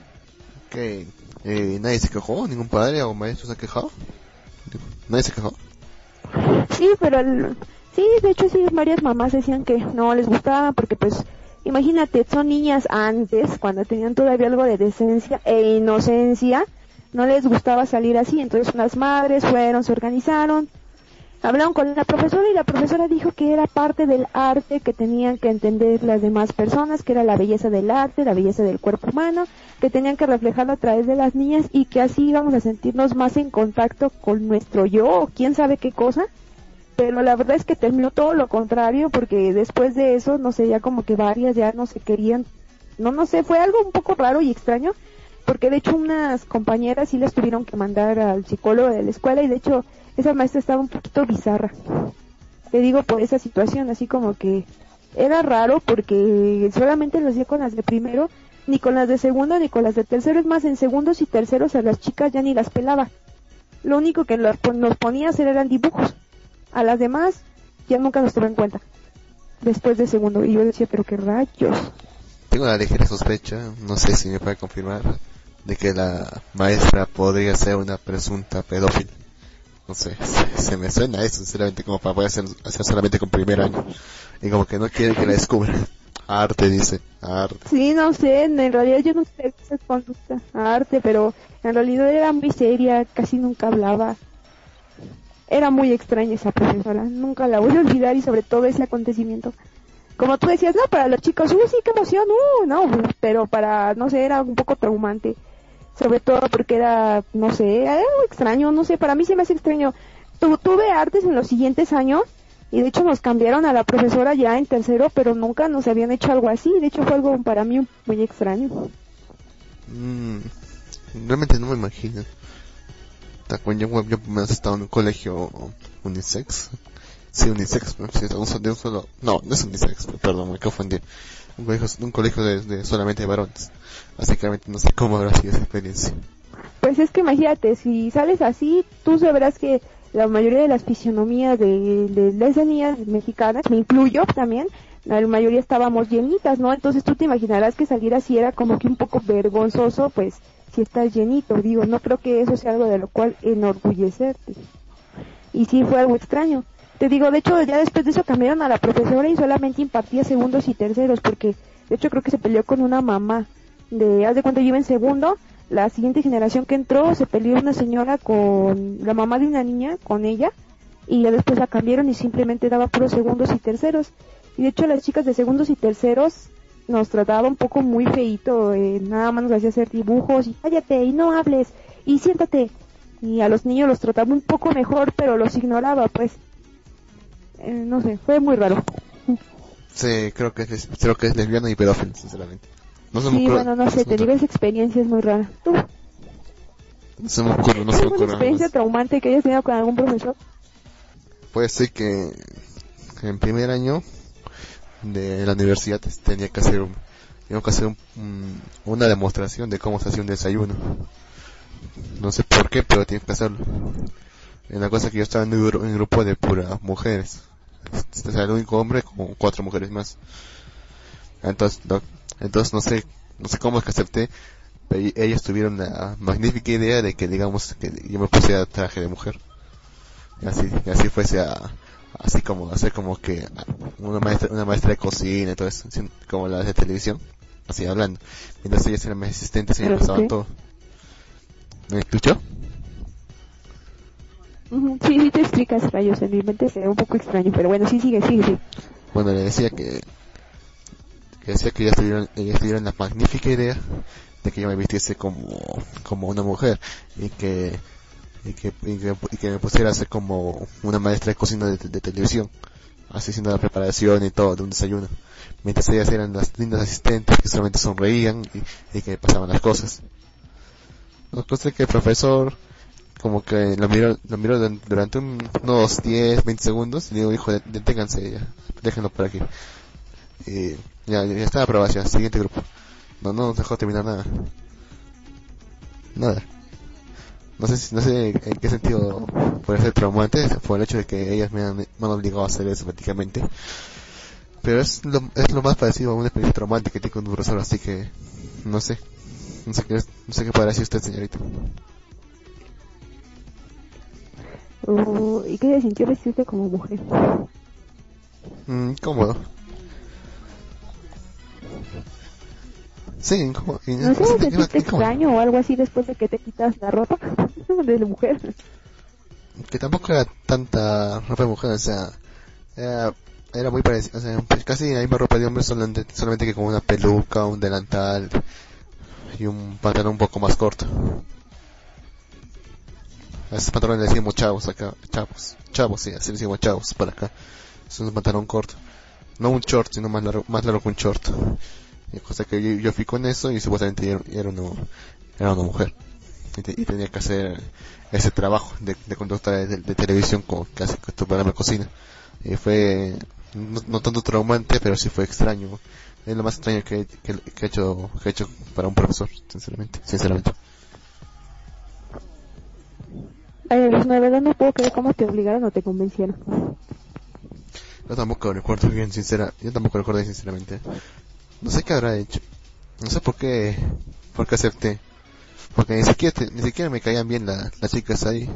¿Qué? Eh, ¿Nadie se quejó? ¿Ningún padre o maestro se ha quejado? ¿Nadie se quejó? Sí, pero sí, de hecho sí, varias mamás decían que no les gustaba porque pues imagínate, son niñas antes, cuando tenían todavía algo de decencia e inocencia, no les gustaba salir así, entonces unas madres fueron, se organizaron, hablaron con la profesora y la profesora dijo que era parte del arte que tenían que entender las demás personas, que era la belleza del arte, la belleza del cuerpo humano, que tenían que reflejarlo a través de las niñas y que así íbamos a sentirnos más en contacto con nuestro yo o quién sabe qué cosa. Pero la verdad es que terminó todo lo contrario porque después de eso, no sé, ya como que varias ya no se querían, no, no sé, fue algo un poco raro y extraño porque de hecho unas compañeras sí las tuvieron que mandar al psicólogo de la escuela y de hecho esa maestra estaba un poquito bizarra. Te digo por esa situación, así como que era raro porque solamente lo hacía con las de primero, ni con las de segundo ni con las de tercero, es más, en segundos y terceros a las chicas ya ni las pelaba. Lo único que nos ponía a hacer eran dibujos. A las demás ya nunca nos tuvo en cuenta. Después de segundo. Y yo decía, pero qué rayos. Tengo una ligera sospecha, no sé si me puede confirmar, de que la maestra podría ser una presunta pedófila. No sé, se, me suena eso, sinceramente, como para poder hacer, hacer solamente con primer año. Y como que no quiere que la descubran. Arte, dice. Arte. Sí, no sé, en realidad yo no sé esa conducta. Arte, pero en realidad era muy seria, casi nunca hablaba. Era muy extraña esa profesora, nunca la voy a olvidar y sobre todo ese acontecimiento. Como tú decías, no, para los chicos, uh, sí, qué emoción, uh, no, pero para, no sé, era un poco traumante. Sobre todo porque era, no sé, algo extraño, no sé, para mí se me hace extraño. tuve artes en los siguientes años y de hecho nos cambiaron a la profesora ya en tercero, pero nunca nos habían hecho algo así. De hecho fue algo para mí muy extraño. Mm, realmente no me imagino. Yo, yo me he estado en un colegio unisex. Sí, unisex, de un solo... No, no es unisex, perdón, me confundí. Un colegio, un colegio de, solamente de varones. Básicamente no sé cómo habrá sido esa experiencia. Pues es que imagínate, si sales así, tú sabrás que la mayoría de las fisionomías de, de, las niñas mexicanas, me incluyo también, la mayoría estábamos llenitas, ¿no? Entonces tú te imaginarás que salir así era como que un poco vergonzoso, pues, si estás llenito, digo, no creo que eso sea algo de lo cual enorgullecerte. Y sí fue algo extraño. Te digo, de hecho, ya después de eso cambiaron a la profesora y solamente impartía segundos y terceros, porque de hecho creo que se peleó con una mamá. De, haz de cuenta, yo iba en segundo, la siguiente generación que entró se peleó una señora con la mamá de una niña, con ella, y ya después la cambiaron y simplemente daba puros segundos y terceros. Y de hecho las chicas de segundos y terceros nos trataba un poco muy feito, eh, nada más nos hacía hacer dibujos y cállate y no hables y siéntate. Y a los niños los trataba un poco mejor, pero los ignoraba, pues. Eh, no sé, fue muy raro. (laughs) Sí, creo que es, creo que es y pedófilo, sinceramente. No se sí, me bueno, no sé, te digo, esa experiencia es muy rara. ¿Tú? No se me ocurre, no se me ocurre. ¿Una experiencia traumante que hayas tenido con algún profesor? Puede ser que, en primer año de la universidad tenía que hacer, tenía que hacer un, una demostración de cómo se hacía un desayuno. No sé por qué, pero tenía que hacerlo. En la cosa que yo estaba en un, grupo de puras mujeres. Este es el único hombre con cuatro mujeres más. Entonces, entonces no sé, no sé cómo es que acepté, pero ellas tuvieron la magnífica idea de que digamos que yo me pusiera traje de mujer. Y así, y así fuese a, así como hacer como que una maestra, una maestra de cocina eso, como la de televisión, así hablando. Mientras ellas eran mis asistentes y me pasaban todo. ¿Me escuchó? Sí, sí te explicas rayos, en mi mente se ve un poco extraño, pero bueno, sí, sigue, sigue, sigue. Bueno, le decía que que decía que ellas tuvieron, ellas tuvieron la magnífica idea de que yo me vistiese como, como una mujer y que, y que, y que, me pusiera a ser como una maestra de cocina de, televisión, así haciendo la preparación y todo de un desayuno, mientras ellas eran las lindas asistentes que solamente sonreían y, que pasaban las cosas. Cosa es que el profesor como que lo miró, lo miró durante unos 10, 20 segundos y le dijo, hijo, deténganse ya, déjenlo por aquí. Y ya, ya está la aprobación. Siguiente grupo. No, no nos dejó terminar nada. Nada. No sé, no sé en qué sentido puede ser traumante por el hecho de que ellas me han, me han obligado a hacer eso prácticamente. Pero es lo, es lo más parecido a una experiencia traumática que tiene con un profesor, así que no sé. No sé qué, no sé qué podrá decir usted, señorita. Uh, ¿Y qué se sintió como mujer? Mm, cómodo. Sí, ¿No sé, te extraño o algo así después de que te quitas la ropa (laughs) de la mujer? Que tampoco era tanta ropa de mujer, o sea, era, era muy parecido, o sea, pues casi la misma ropa de hombre solamente, solamente que con una peluca, un delantal y un pantalón un poco más corto. A esos pantalones le decimos chavos acá, chavos, chavos, sí, así le decimos chavos para acá. Es un pantalón corto. No un short, sino más largo, más largo que un short. Cosa que yo, fui con eso y supuestamente era, era una mujer y, tenía que hacer ese trabajo de, de conductora de, televisión como que hace tu programa de cocina. Y fue no, tanto traumante, pero sí fue extraño. Es lo más extraño que, que, he hecho que he hecho para un profesor, sinceramente, sinceramente. Ay, la verdad no puedo creer cómo te obligaron o te convencieron. Yo tampoco recuerdo bien, sincera, yo tampoco recuerdo bien, sinceramente. No sé qué habrá hecho. No sé por qué, por qué acepté. Porque ni siquiera, ni siquiera me caían bien la, las chicas ahí.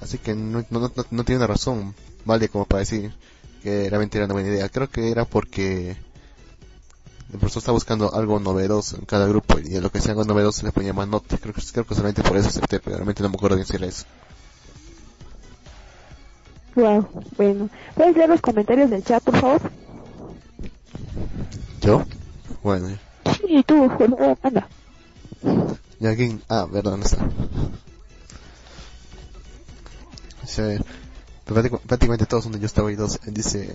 Así que no, no, no, no tiene una razón, vale, como para decir que realmente era una buena idea. Creo que era porque el profesor está buscando algo novedoso en cada grupo y a lo que sea algo novedoso le ponía más nota. Creo creo que solamente por eso acepté, pero realmente no me acuerdo de decir eso. Wow, bueno. ¿Puedes leer los comentarios del chat, por favor? ¿Yo? Bueno. Sí, tú, anda. Y alguien, ah, verdad, no está. prácticamente todos son de Justaway 12. Dice,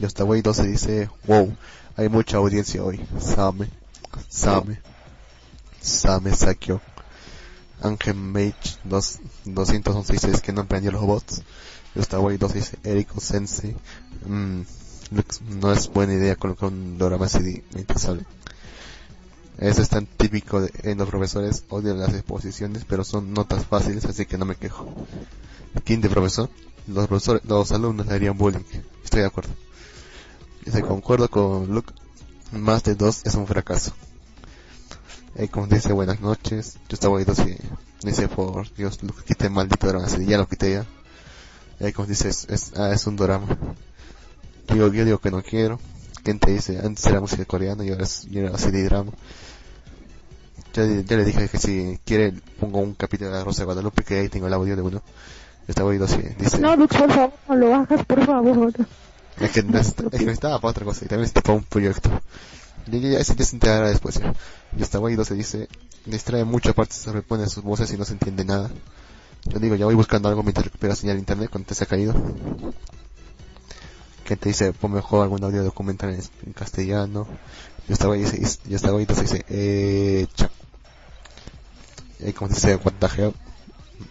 Justaway 12 dice, wow, hay mucha audiencia hoy. Same, Same, Same Sakyo. Ángel Mage 2, 211 dice, es que no emprendió los bots. Justaway 12 dice, Eriko Sensei, mm, no es buena idea colocar un drama CD mientras. Eso es tan típico de, en los profesores, odian las exposiciones, pero son notas fáciles, así que no me quejo. de profesor, los profesores, los alumnos le harían bullying. Estoy de acuerdo. Dice, concuerdo con Luke, más de dos es un fracaso. Y como dice, buenas noches, yo estaba así, dice, por Dios, Luke, quité maldito drama, así, ya lo quité ya. Y como dice, es, es, ah, es un drama. Yo, yo digo que no quiero. Quien te dice, antes era música coreana y ahora es, y ahora así de drama. Ya, ya, le dije que si quiere pongo un capítulo de la Rosa de Guadalupe que ahí tengo el audio de uno. Estaba oído así, dice. No, Lux, por favor, no lo hagas, por favor. Es que, no, es, que estaba para otra cosa y también está para un proyecto. Ya, ya, ya, se enterará después. Ya. Yo estaba oído, se dice, distrae mucho, aparte se repone sus voces y no se entiende nada. Yo digo, ya voy buscando algo mientras recupera señal internet cuando te se ha caído. Que te dice, pon mejor algún audio documental en, castellano. Yo estaba ahí, yo estaba ahí, se dice, eh, cha. Y como dice, what the.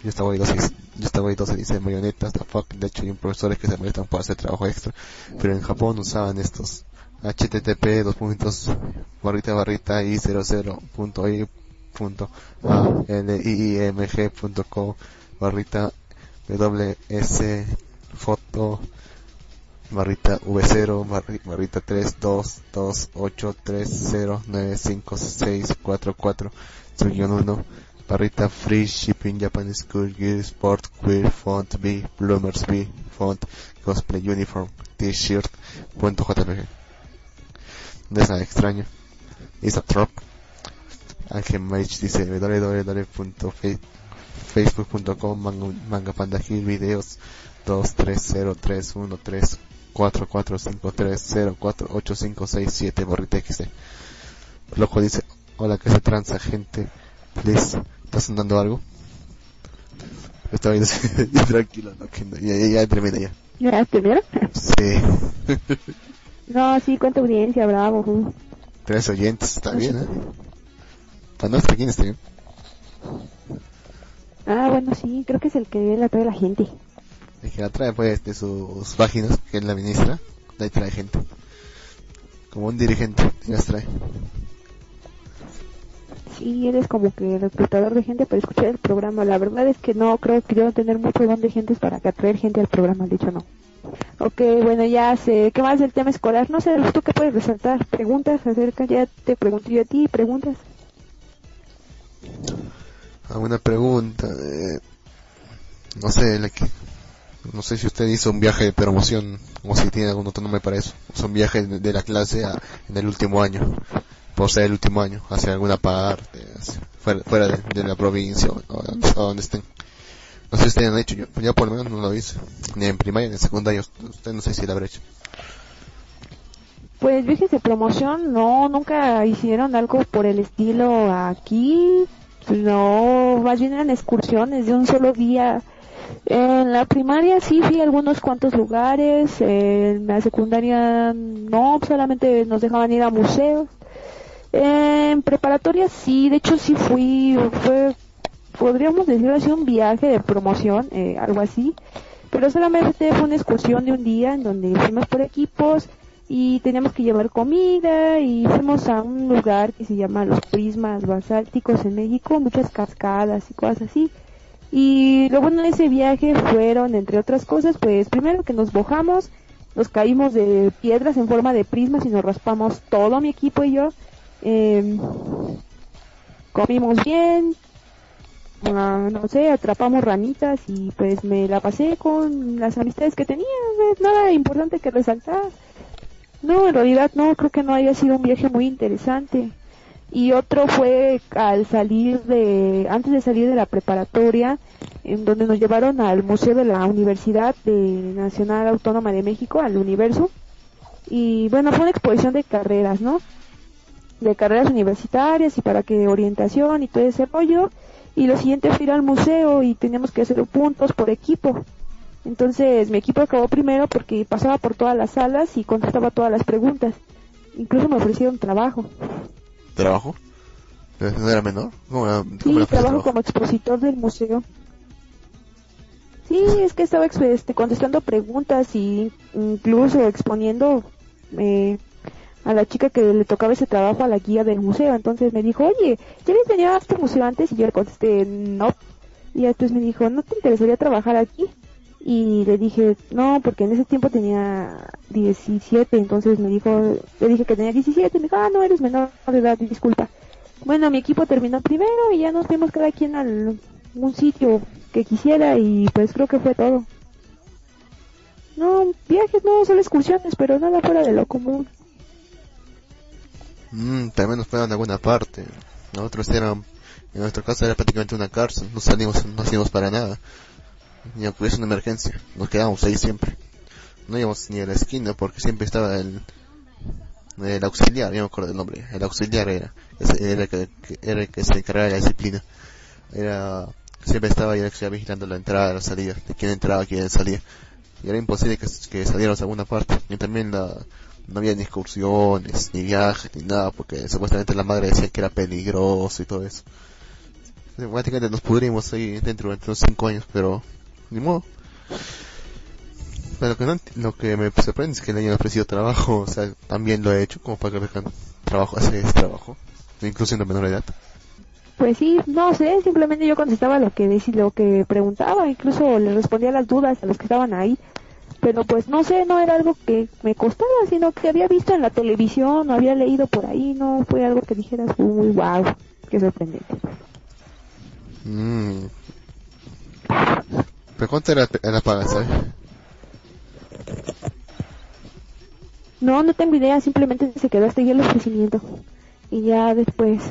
Yo estaba ahí, yo estaba ahí, se dice marionetas, the fuck. De hecho, hay un profesores que se molestan por hacer trabajo extra. Pero en Japón usaban estos http dos puntos barrita barrita i 00.i punto a l i m g punto co barrita ws foto barrita v0 barrita 3 2 2 8 3 0 9 5 6 4 4 1 barrita free shipping Japanese school gear sport queer font b bloomers b font cosplay uniform t-shirt punto jpg no es nada extraño. Is a trop Ángel Mage dice www.facebook.com manga, manga panda gil videos 230313 4453048567 borrita XD. Loco dice, hola que se transa gente, please, ¿estás sonando algo? Estaba viendo (laughs) tranquilo, no, que no, ya, ya, ya termina ya. ¿Ya? Sí. (laughs) no, sí, cuánta audiencia, bravo. Tres oyentes, está bien, ¿eh? Para quién está bien. Ah, bueno, sí, creo que es el que la trae la gente. El que la trae pues de sus páginas, que es la ministra, de ahí trae gente. Como un dirigente, las trae. Sí, eres como que reclutador de gente para escuchar el programa. La verdad es que no creo que yo tener mucho don de gente para que atraer gente al programa, dicho no. Ok, bueno, ya sé. ¿Qué más del tema escolar? No sé, ¿tú qué puedes resaltar? ¿Preguntas acerca? Ya te pregunté yo a ti, ¿preguntas? ¿Alguna pregunta? Eh, no sé, la no sé si usted hizo un viaje de promoción o si tiene algún otro nombre para eso. O un viaje de, la clase en el último año. Por ser el último año, hacia alguna parte, fuera, de, la provincia o, donde estén. No sé si ustedes han hecho, yo, yo por lo menos no lo hice. Ni en primaria ni en secundaria. Usted no sé si lo habrá hecho. Pues viajes de promoción, no, nunca hicieron algo por el estilo aquí. No, más bien eran excursiones de un solo día. En la primaria sí fui a algunos cuantos lugares, en la secundaria no, solamente nos dejaban ir a museos. En preparatoria sí, de hecho sí fui, podríamos decirlo así, un viaje de promoción, eh, algo así, pero solamente fue una excursión de un día en donde fuimos por equipos y teníamos que llevar comida y fuimos a un lugar que se llama Los Prismas Basálticos en México, muchas cascadas y cosas así. Y lo bueno de ese viaje fueron, entre otras cosas, pues primero que nos bojamos, nos caímos de piedras en forma de prismas y nos raspamos todo mi equipo y yo. Eh, comimos bien, ah, no sé, atrapamos ranitas y pues me la pasé con las amistades que tenía, nada importante que resaltar. No, en realidad no, creo que no haya sido un viaje muy interesante. Y otro fue al salir de, antes de salir de la preparatoria, en donde nos llevaron al Museo de la Universidad de Nacional Autónoma de México, al Universo. Y bueno, fue una exposición de carreras, ¿no? de carreras universitarias y para que orientación y todo ese rollo. Y lo siguiente fue ir al museo y teníamos que hacer puntos por equipo. Entonces mi equipo acabó primero porque pasaba por todas las salas y contestaba todas las preguntas. Incluso me ofrecieron trabajo. ¿Trabajo? ¿No era menor? sí, trabajo, como expositor del museo. Sí, es que estaba este, contestando preguntas y incluso exponiendo eh, a la chica que le tocaba ese trabajo a la guía del museo. Entonces me dijo, oye, ¿ya habías venido a este museo antes? Y yo le contesté, no. Y entonces me dijo, ¿no te interesaría trabajar aquí? Y le dije, no, porque en ese tiempo tenía 17, entonces me dijo, le dije que tenía 17, me dijo, ah, no, eres menor de edad, disculpa. Bueno, mi equipo terminó primero y ya nos fuimos cada quien a un sitio que quisiera y pues creo que fue todo. No, viajes, no, solo excursiones, pero nada fuera de lo común. Mm, también nos fueron a alguna parte. Nosotros eran, en nuestro caso era prácticamente una cárcel. No salimos, no salimos para nada. Ni aunque hubiese una emergencia. Nos quedábamos ahí siempre. No íbamos ni a la esquina porque siempre estaba el, el auxiliar, ya me acuerdo del nombre. El auxiliar era, era el que, era el que se encargaba de la disciplina. Era, siempre estaba ahí vigilando la entrada, la salida, de quién entraba, quién salía. Y era imposible que, que saliéramos a alguna parte. Y también la, no había ni excursiones, ni viajes, ni nada, porque supuestamente la madre decía que era peligroso y todo eso. Prácticamente nos pudrimos ahí dentro de unos 5 años, pero ni modo. Pero lo que, no, lo que me sorprende es que le hayan ofrecido trabajo, o sea, también lo he hecho, como para que vean trabajo, hace ese trabajo, incluso en menor edad. Pues sí, no sé, simplemente yo contestaba lo que decía, lo que preguntaba, incluso le respondía las dudas a los que estaban ahí pero pues no sé, no era algo que me costaba, sino que había visto en la televisión, o había leído por ahí, no fue algo que dijeras, uy, wow, qué sorprendente. Mm. ¿Pero cuánto era la paga, sabes? No, no tengo idea, simplemente se quedó hasta ahí el ofrecimiento. Y ya después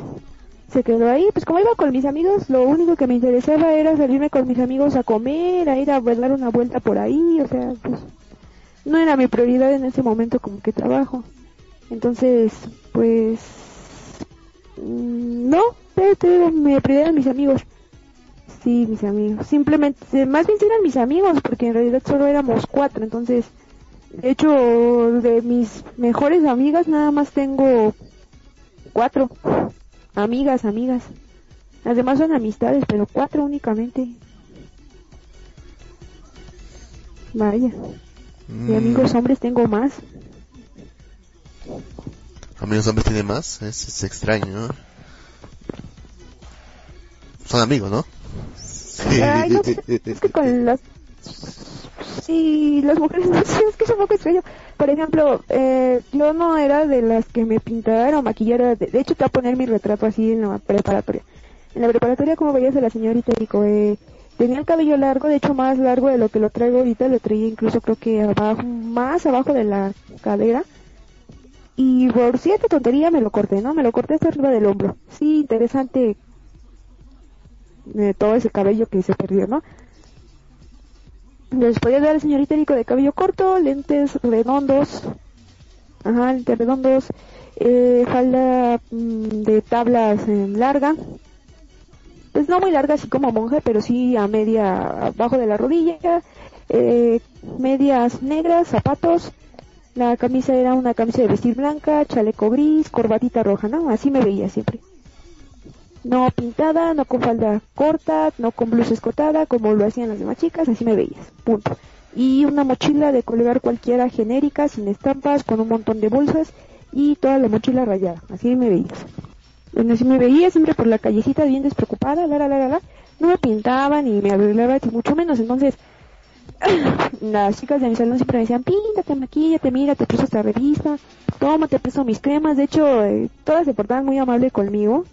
se quedó ahí. Pues como iba con mis amigos, lo único que me interesaba era salirme con mis amigos a comer, a ir a dar una vuelta por ahí, o sea, pues no era mi prioridad en ese momento como que trabajo. Entonces, pues mm, no, te, te mi prioridad mis amigos. Sí, mis amigos. Simplemente, más bien eran mis amigos, porque en realidad solo éramos cuatro. Entonces, de hecho, de mis mejores amigas nada más tengo cuatro. Amigas, amigas. Las demás son amistades, pero cuatro únicamente. Vaya. Y amigos hombres tengo más. Amigos hombres tiene más, es, extraño, ¿no? Son amigos, ¿no? Es que con las... Sí, las mujeres no sé, es que es un poco extraño. Por ejemplo, eh, yo no era de las que me pintara o maquillara. De, hecho, te voy a poner mi retrato así en la preparatoria. En la preparatoria, como veías a la señorita, digo, eh, tenía el cabello largo, de hecho más largo de lo que lo traigo ahorita, lo traía incluso creo que abajo, más abajo de la cadera. Y por cierta tontería me lo corté, ¿no? Me lo corté hasta arriba del hombro. Sí, interesante eh, todo ese cabello que se perdió, ¿no? Les podía dar el señorita Nico de cabello corto, lentes redondos, ajá, lentes redondos, eh, falda mm, de tablas en larga, pues no muy larga así como monje, pero sí a media abajo de la rodilla, eh, medias negras, zapatos La camisa era una camisa de vestir blanca, chaleco gris, corbatita roja, ¿no? Así me veía siempre. No pintada, no con falda corta, no con blusa escotada, como lo hacían las demás chicas, así me veías. Punto. Y una mochila de colgar cualquiera genérica, sin estampas, con un montón de bolsas y toda la mochila rayada. Así me veías. Bueno, así me veía siempre por la callecita bien despreocupada, la, la, la, la, No me pintaba ni me arreglaba, ni mucho menos. Entonces, (clears throat) las chicas de mi salón siempre me decían, píntate, maquillate, mira, te puse esta revista, toma, te presto mis cremas. De hecho, eh, todas se portaban muy amable conmigo.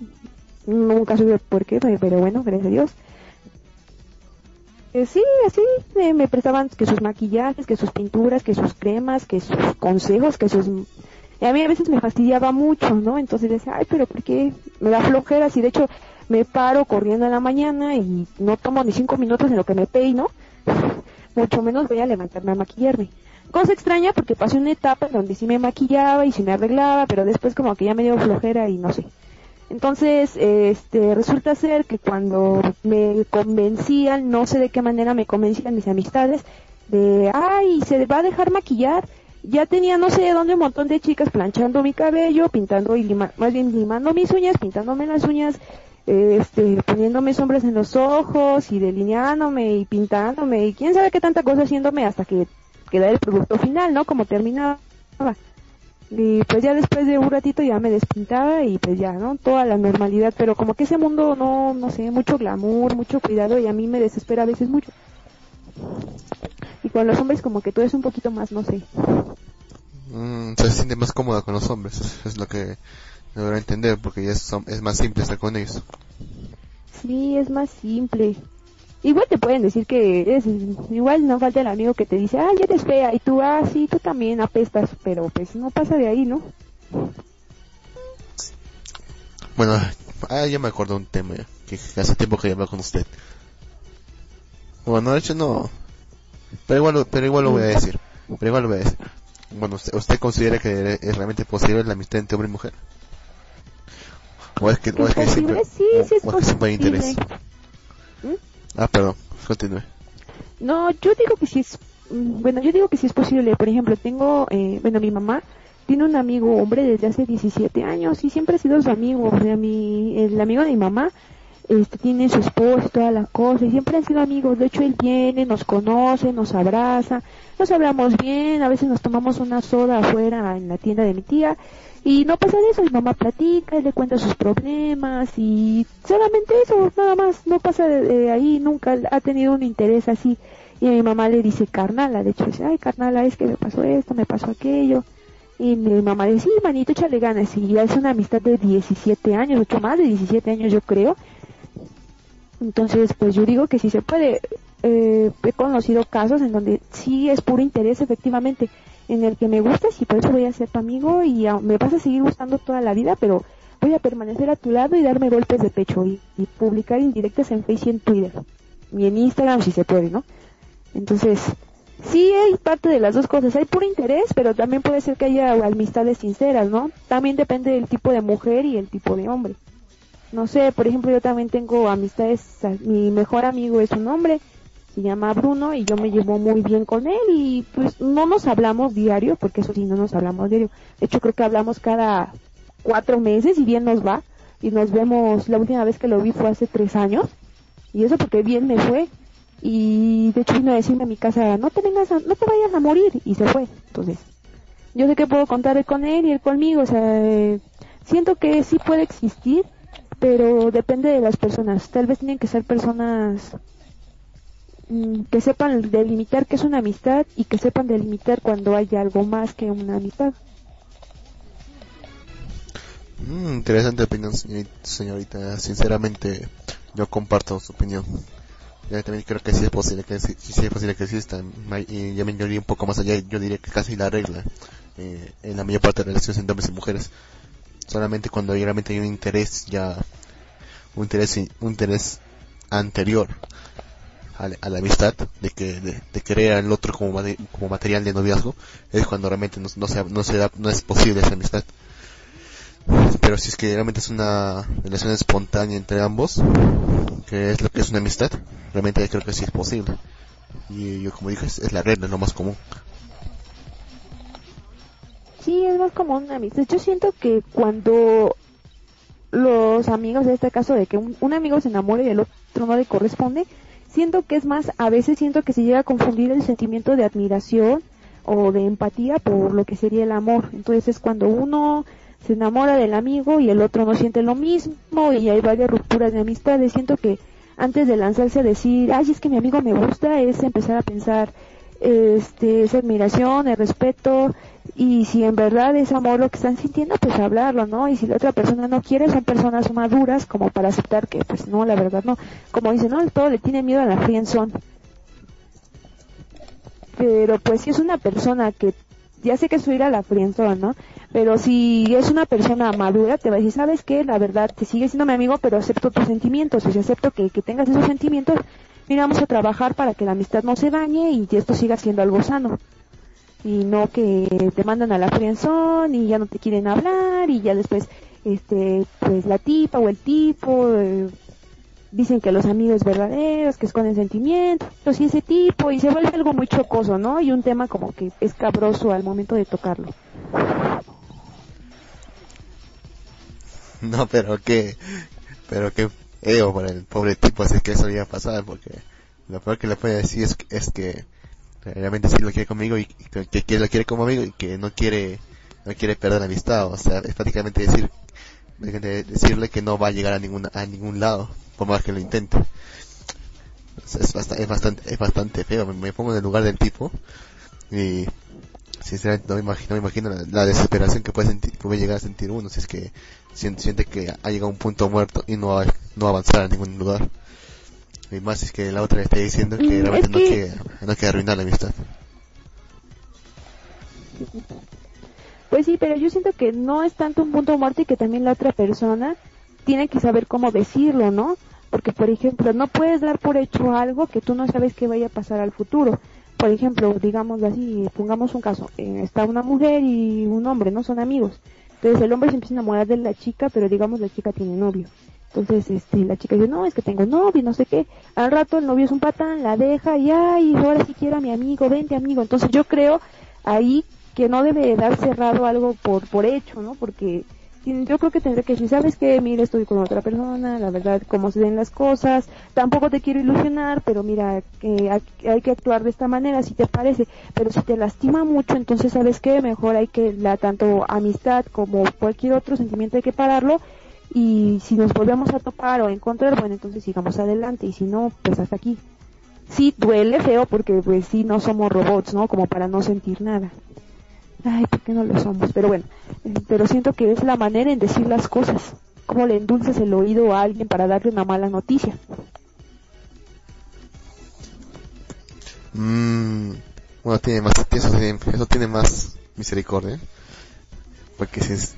Nunca supe por qué, pero bueno, gracias a Dios. Eh, sí, así me, prestaban que sus maquillajes, que sus pinturas, que sus cremas, que sus consejos, que sus... Y a mí a veces me fastidiaba mucho, ¿no? Entonces decía, ay, pero ¿por qué? Me da flojera, y de hecho me paro corriendo en la mañana y no tomo ni cinco minutos en lo que me peino, (laughs) mucho menos voy a levantarme a maquillarme. Cosa extraña porque pasé una etapa donde sí me maquillaba y sí me arreglaba, pero después como que ya me dio flojera y no sé. Entonces, este, resulta ser que cuando me convencían, no sé de qué manera me convencían mis amistades, de, ay, se va a dejar maquillar. Ya tenía no sé de dónde un montón de chicas planchando mi cabello, pintando y más bien limando mis uñas, pintándome las uñas, este, poniéndome sombras en los ojos y delineándome y pintándome y quién sabe qué tanta cosa haciéndome hasta que queda el producto final, ¿no? Como terminaba. Y pues ya después de un ratito ya me despintaba y pues ya, ¿no? Toda la normalidad, pero como que ese mundo no, no sé, mucho glamour, mucho cuidado y a mí me desespera a veces mucho. Y con los hombres como que todo es un poquito más, no sé. Mm, se siente más cómoda con los hombres, es lo que deberá entender porque ya es, es más simple estar con ellos. Sí, es más simple. Igual te pueden decir que es, igual no falta el amigo que te dice, ah, ya eres fea, y tú, ah, sí, tú también apestas, pero pues no pasa de ahí, ¿no? Bueno, ah, ya me acuerdo un tema que hace tiempo que hablé con usted. Bueno, de hecho no, pero igual, pero igual lo voy a decir, pero igual lo voy a decir. Bueno, ¿usted, considera que es realmente posible la amistad entre hombre y mujer? ¿O es que, o es que siempre, sí, sí es posible. interés? Ah, perdón, continúe. No, yo digo que sí es, bueno, yo digo que sí es posible. Por ejemplo, tengo, eh, bueno, mi mamá tiene un amigo hombre desde hace 17 años y siempre ha sido su amigo. Mi, el amigo de mi mamá este, tiene su esposo toda la cosa y siempre han sido amigos. De hecho, él viene, nos conoce, nos abraza, nos hablamos bien, a veces nos tomamos una soda afuera en la tienda de mi tía y no pasa de eso, mi mamá platica, él le cuenta sus problemas y solamente eso, nada más, no pasa de, ahí, nunca ha tenido un interés así. Y mi mamá le dice carnala, de hecho dice, ay carnala, es que me pasó esto, me pasó aquello. Y mi mamá dice, sí, manito, échale ganas. Y ya es una amistad de 17 años, mucho más de 17 años yo creo. Entonces, pues yo digo que sí se puede. Eh, he conocido casos en donde sí es puro interés, efectivamente en el que me gustas y por eso voy a ser tu amigo y me vas a seguir gustando toda la vida, pero voy a permanecer a tu lado y darme golpes de pecho y, publicar indirectas en Facebook y en Twitter y en Instagram si se puede, ¿no? Entonces, sí hay parte de las dos cosas, hay puro interés, pero también puede ser que haya amistades sinceras, ¿no? También depende del tipo de mujer y el tipo de hombre. No sé, por ejemplo, yo también tengo amistades, mi mejor amigo es un hombre se llama Bruno y yo me llevo muy bien con él y pues no nos hablamos diario, porque eso sí, no nos hablamos diario. De hecho, creo que hablamos cada cuatro meses y bien nos va. Y nos vemos, la última vez que lo vi fue hace tres años. Y eso porque bien me fue. Y de hecho vino a decirme a mi casa, no te vengas no te vayas a morir. Y se fue. Entonces, yo sé que puedo contar con él y él conmigo. O sea, eh, siento que sí puede existir, pero depende de las personas. Tal vez tienen que ser personas que sepan delimitar qué es una amistad y que sepan delimitar cuando hay algo más que una amistad. Mm, interesante opinión, señorita. Sinceramente, yo comparto su opinión. Yo también creo que sí es posible que sí, es posible que exista. Y ya me iría un poco más allá. Yo diría que casi la regla eh, en la mayor parte de relaciones entre hombres y mujeres. Solamente cuando realmente hay un interés ya, un interés, un interés anterior a, la amistad, de que de, querer al otro como, como material de noviazgo, es cuando realmente no, no, se, no, se da, no es posible esa amistad. Pero si es que realmente es una relación espontánea entre ambos, que es lo que es una amistad, realmente creo que sí es posible. Y yo como dije, es, la red, es lo más común. es más como una amistad. Yo siento que cuando los amigos, en este caso de que un, un amigo se enamora y el otro no le corresponde, siento que es más, a veces siento que se llega a confundir el sentimiento de admiración o de empatía por lo que sería el amor. Entonces es cuando uno se enamora del amigo y el otro no siente lo mismo y hay varias rupturas de amistades. Siento que antes de lanzarse a decir, ay, es que mi amigo me gusta, es empezar a pensar, este, esa admiración, el respeto, y si en verdad es amor lo que están sintiendo, pues hablarlo, ¿no? Y si la otra persona no quiere, son personas maduras como para aceptar que, pues no, la verdad no. Como dicen, no, todo le tiene miedo a la friendzone. Pero pues si es una persona que, ya sé que es ir a la friendzone, ¿no? Pero si es una persona madura, te va a decir, ¿sabes qué? La verdad, te sigue siendo mi amigo, pero acepto tus sentimientos. Si acepto que, que tengas esos sentimientos, mira, vamos a trabajar para que la amistad no se dañe y esto siga siendo algo sano. Y no que te mandan a la frienzón y ya no te quieren hablar y ya después, este, pues la tipa o el tipo eh, dicen que los amigos verdaderos, que esconden sentimientos y ese tipo y se vuelve algo muy chocoso, ¿no? Y un tema como que es cabroso al momento de tocarlo. No, pero que, pero que ego para el pobre tipo así que eso iba a pasar, porque lo peor que le puede decir es, es que realmente sí lo quiere conmigo y que, que, lo quiere como amigo y que no quiere, no quiere perder la amistad, o sea, es prácticamente decir, decirle que no va a llegar a ningún, a ningún lado, por más que lo intente. es, bastante, es bastante, es bastante feo, me, pongo en el lugar del tipo y sinceramente no me imagino, me imagino la, desesperación que puede, sentir, puede llegar a sentir uno si es que siente, que ha llegado a un punto muerto y no va, no avanzar a ningún lugar. Y más es que la otra le está diciendo que mm, realmente no, quiere, no quiere arruinar la amistad. Pues sí, pero yo siento que no es tanto un punto muerto y que también la otra persona tiene que saber cómo decirlo, ¿no? Porque, por ejemplo, no puedes dar por hecho algo que tú no sabes que vaya a pasar al futuro. Por ejemplo, digamos así, pongamos un caso, eh, está una mujer y un hombre, ¿no? Son amigos. Entonces el hombre se empieza a enamorar de la chica, pero digamos la chica tiene novio. Entonces, este, la chica dice, no, es que tengo novio, no sé qué. Al rato el novio es un patán, la deja y, ay, ahora sí quiero mi amigo, vente amigo. Entonces yo creo ahí que no debe dar cerrado algo por, por hecho, ¿no? Porque yo creo que tendré que decir, ¿sabes qué? Mira, estoy con otra persona, la verdad, cómo se ven las cosas, tampoco te quiero ilusionar, pero mira, que hay que actuar de esta manera, si te parece, pero si te lastima mucho, entonces, ¿sabes qué? Mejor hay que, la tanto amistad como cualquier otro sentimiento hay que pararlo, y si nos volvemos a topar o a encontrar, bueno, entonces sigamos adelante, y si no, pues hasta aquí. Sí, duele feo porque pues sí, no somos robots, ¿no? Como para no sentir nada ay, ¿por qué no lo somos? Pero bueno, pero siento que es la manera en decir las cosas, como le endulces el oído a alguien para darle una mala noticia. Mm, bueno, tiene más, eso, eso tiene más misericordia, porque si es,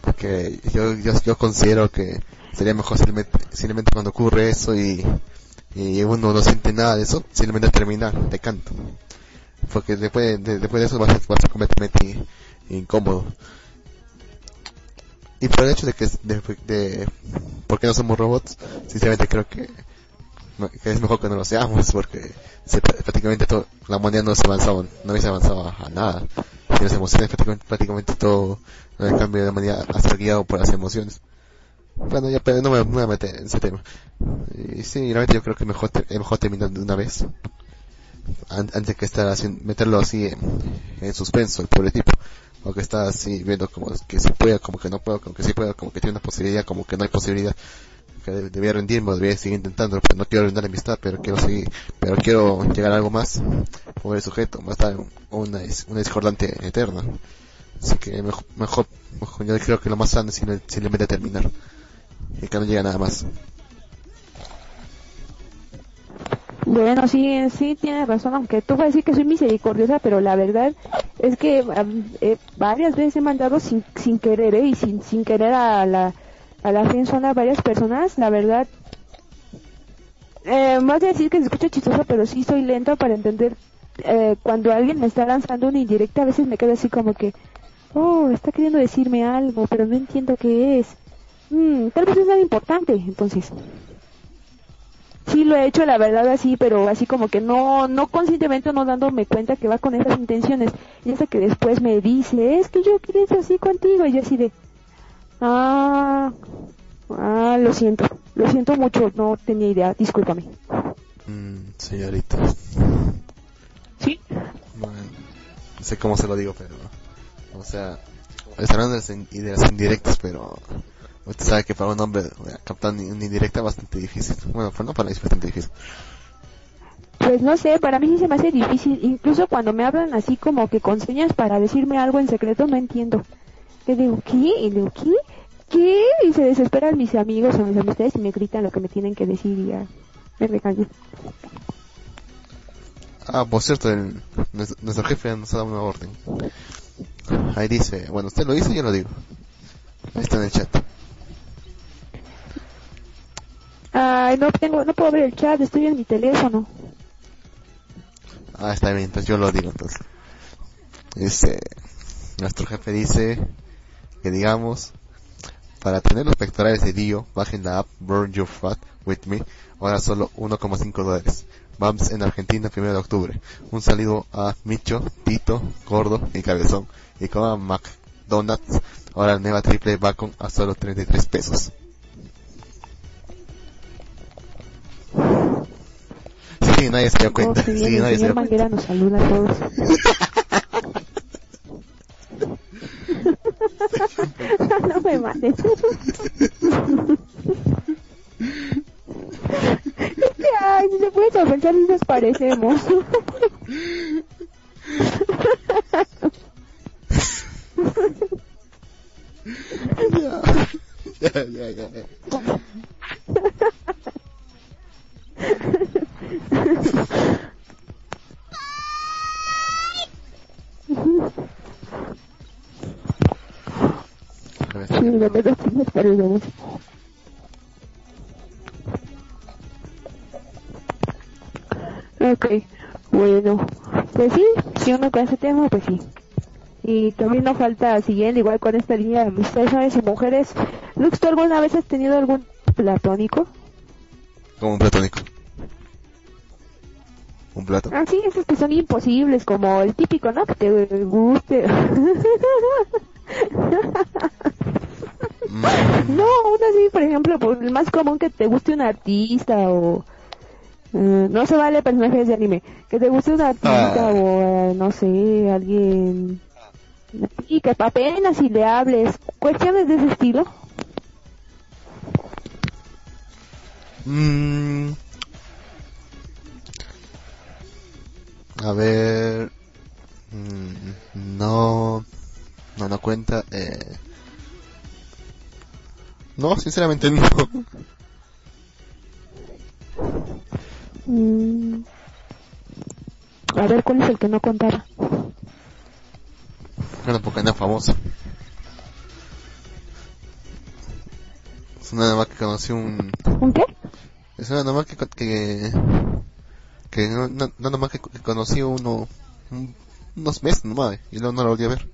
porque yo, yo, yo considero que sería mejor simplemente, simplemente cuando ocurre eso y, y uno no siente nada de eso, simplemente terminar de canto porque después de, después de eso va a, ser completamente incómodo. Y por el hecho de que de, de porque no somos robots, sinceramente creo que, es mejor que no lo seamos, porque prácticamente todo, la humanidad no se avanzaba, no hubiese avanzado a, nada. Si las emociones, prácticamente, prácticamente todo el cambio de la humanidad ha sido guiado por las emociones. Bueno, ya pero no me, voy a meter en ese tema. Y sí, realmente yo creo que mejor, es mejor terminar de una vez antes que estar haciendo, meterlo así en, suspenso, el pobre tipo, o que está así viendo como que se puede, como que no puedo, como que sí puedo, como que tiene una posibilidad, como que no hay posibilidad, que debía rendirme, debía seguir intentando, pero no quiero rendir la amistad, pero quiero seguir, pero quiero llegar a algo más, el sujeto, va a estar una, una discordante eterna. Así que mejor, mejor, yo creo que lo más sano es simplemente terminar, y que no llega nada más. Bueno, sí, sí, tienes razón, aunque tú vas a decir que soy misericordiosa, pero la verdad es que eh, varias veces he mandado sin, sin querer, ¿eh? y sin, sin querer a la, a la zona a varias personas, la verdad. Eh, más de decir que se escucha chistoso, pero sí soy lento para entender eh, cuando alguien me está lanzando una indirecta, a veces me quedo así como que, oh, está queriendo decirme algo, pero no entiendo qué es. Mm, tal vez es nada importante, entonces sí lo he hecho, la verdad, así, pero así como que no, no conscientemente, no dándome cuenta que va con esas intenciones. Y hasta que después me dice, es que yo quería ser así contigo, y yo así de, ah, ah, lo siento, lo siento mucho, no tenía idea, discúlpame. Mm, señorita. ¿Sí? Bueno, no sé cómo se lo digo, pero, o sea, hablando de las indirectas, pero Usted sabe que para un hombre captar una indirecta es bastante difícil. Bueno, no para mí es bastante difícil. Pues no sé, para mí sí se me hace difícil. Incluso cuando me hablan así como que con señas para decirme algo en secreto, no entiendo. Le digo, ¿qué? Y le digo, ¿qué? ¿Qué? Y se desesperan mis amigos o mis amistades y me gritan lo que me tienen que decir y ya me recañé. Ah, por cierto, el, nuestro, jefe nos ha dado una orden. Ahí dice, bueno, usted lo dice, yo lo digo. Ahí está en el chat. Ay, no tengo, no puedo ver el chat, estoy en mi teléfono. Ah, está bien, entonces yo lo digo entonces. Dice, nuestro jefe dice que digamos, para tener los pectorales de Dio, bajen la app Burn Your Fat With Me, ahora solo 1,5 dólares. Vamos en Argentina, primero de octubre. Un saludo a Micho, Tito, Gordo y Cabezón. Y como McDonald's, ahora la nueva triple bacon a solo 33 pesos. Sí, nadie se dio cuenta. sí, bien, nadie el señor Manguera nos saluda a todos. (laughs) no me mates. ay, si se puede pensar, nos parecemos. ya, ya, ya. ya. (laughs) Ok, bueno, pues sí, si uno con ese tema, pues sí. Y también no falta, siguiendo igual con esta línea de amistades y mujeres, Lux, ¿tú alguna vez has tenido algún platónico? Como un platónico. ¿Un plato? Ah, sí, esos que son imposibles, como el típico, ¿no? Que te guste. Mm. no, uno así, por ejemplo, pues, el más común que te guste un artista o... Eh, no se vale personajes de anime. Que te guste un artista ah. o, eh, no sé, alguien... Y que apenas si le hables. Cuestiones de ese estilo. Mm. A ver... Mm, no... No, no cuenta. Eh... No, sinceramente no. Mm. A ver, ¿cuál es el que no contaba? Bueno, porque no es famoso. Es una nomás que conocí un... ¿Un qué? Es una nomás que... que, que no, no, no nomás que, conocí uno... unos meses nomás, y luego no lo volví a ver.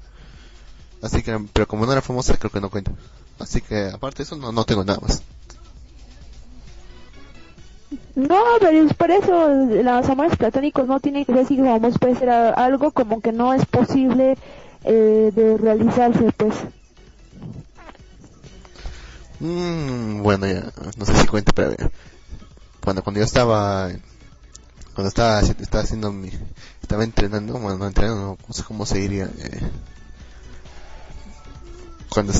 Así que, pero como no era famosa, creo que no cuenta. Así que, aparte de eso, no, no tengo nada más. No, pero es por eso los amores platónicos no tienen que ser así, vamos, puede ser algo como que no es posible eh, de realizarse, pues. Mm, bueno, ya, no sé si cuenta, pero cuando, cuando yo estaba, cuando estaba, estaba haciendo mi, estaba entrenando, bueno, no entrenando, no sé cómo se diría, eh, cuando,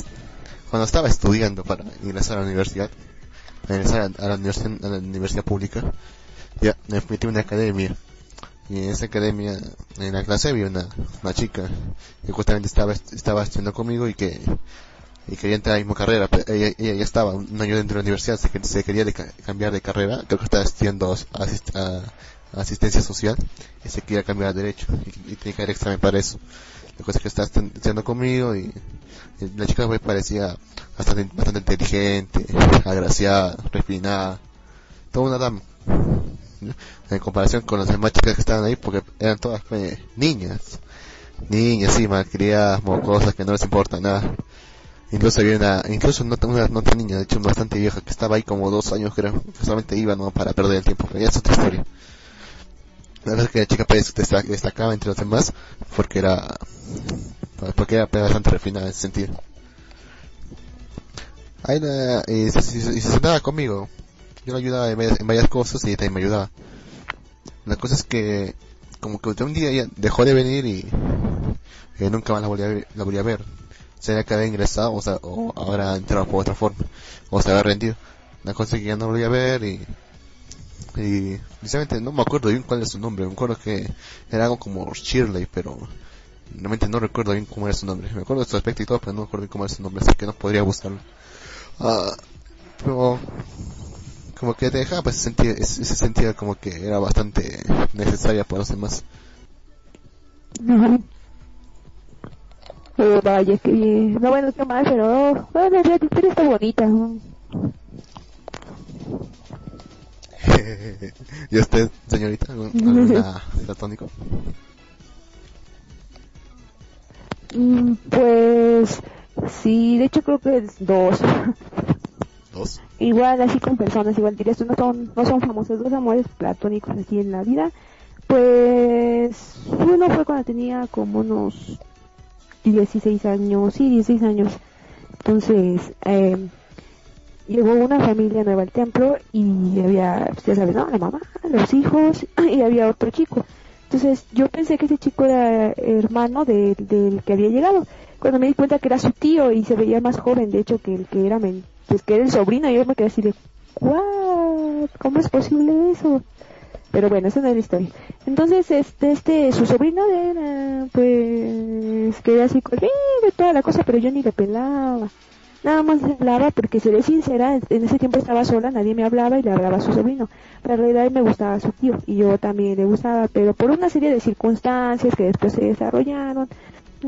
cuando estaba estudiando para ingresar a la universidad, ingresar a la universidad, a la universidad pública, ya me metí en una academia. Y en esa academia, en la clase había una, una chica que justamente estaba, estaba estudiando conmigo y que, y quería entrar a la misma carrera, pero ella, ella estaba un año dentro de la universidad, se quería cambiar de carrera, creo que estaba estudiando asistencia social y se quería cambiar a derecho y, y tenía que dar examen para eso. La cosa es que estaba estudiando conmigo y la chica me parecía bastante, bastante inteligente, agraciada, refinada, toda una dama. En comparación con las demás chicas que estaban ahí, porque eran todas eh, niñas, niñas, sí, malcriadas, mocosas, que no les importa nada. Incluso había una, incluso una, una, una niña, de hecho bastante vieja, que estaba ahí como dos años creo, que solamente iba no para perder el tiempo, pero ya es otra historia. La verdad es que la chica pues destacaba entre los demás porque era, porque era bastante refinada en ese sentido. La, y, se, se, sentaba conmigo. Yo le ayudaba en varias, cosas y también me ayudaba. La cosa es que, como que un día ella dejó de venir y, nunca más la volví a ver. La volví a ver sería que había ingresado o, sea, o habrá entrado por otra forma o se había rendido la cosa es que ya no lo voy a ver y y precisamente no me acuerdo bien cuál es su nombre me acuerdo que era algo como Shirley pero realmente no recuerdo bien cómo era su nombre me acuerdo de su aspecto y todo pero no me acuerdo bien cómo era su nombre así que no podría buscarlo ah pero como que te dejaba pues ese sentido, ese sentido como que era bastante necesaria para los demás pero vaya, bien. No, bueno, qué mal, pero bueno, la historia está bonita. (laughs) ¿Y usted, señorita, alguna (laughs) platónico? Mm, pues sí, de hecho creo que es dos. (laughs) ¿Dos? Igual así con personas, igual dirías no son, no son famosos, dos amores platónicos así en la vida. Pues uno fue cuando tenía como unos 16 años, sí, 16 años. Entonces, eh, llegó una familia nueva al templo y había, ya sabes, ¿no? La mamá, los hijos (clears throat) y había otro chico. Entonces, yo pensé que ese chico era hermano del, que había llegado. Cuando me di cuenta que era su tío y se veía más joven, de hecho, que el que era, pues que era el sobrino, yo me quedé así de, ¿what? ¿Cómo es posible eso? Pero bueno, esa no es la historia. Entonces, este, este, su sobrino era, pues, que era así conmigo y toda la cosa, pero yo ni le pelaba. Nada más le hablaba porque, seré sincera, en ese tiempo estaba sola, nadie me hablaba y le hablaba a su sobrino. Pero en realidad me gustaba su tío y yo también le gustaba, pero por una serie de circunstancias que después se desarrollaron,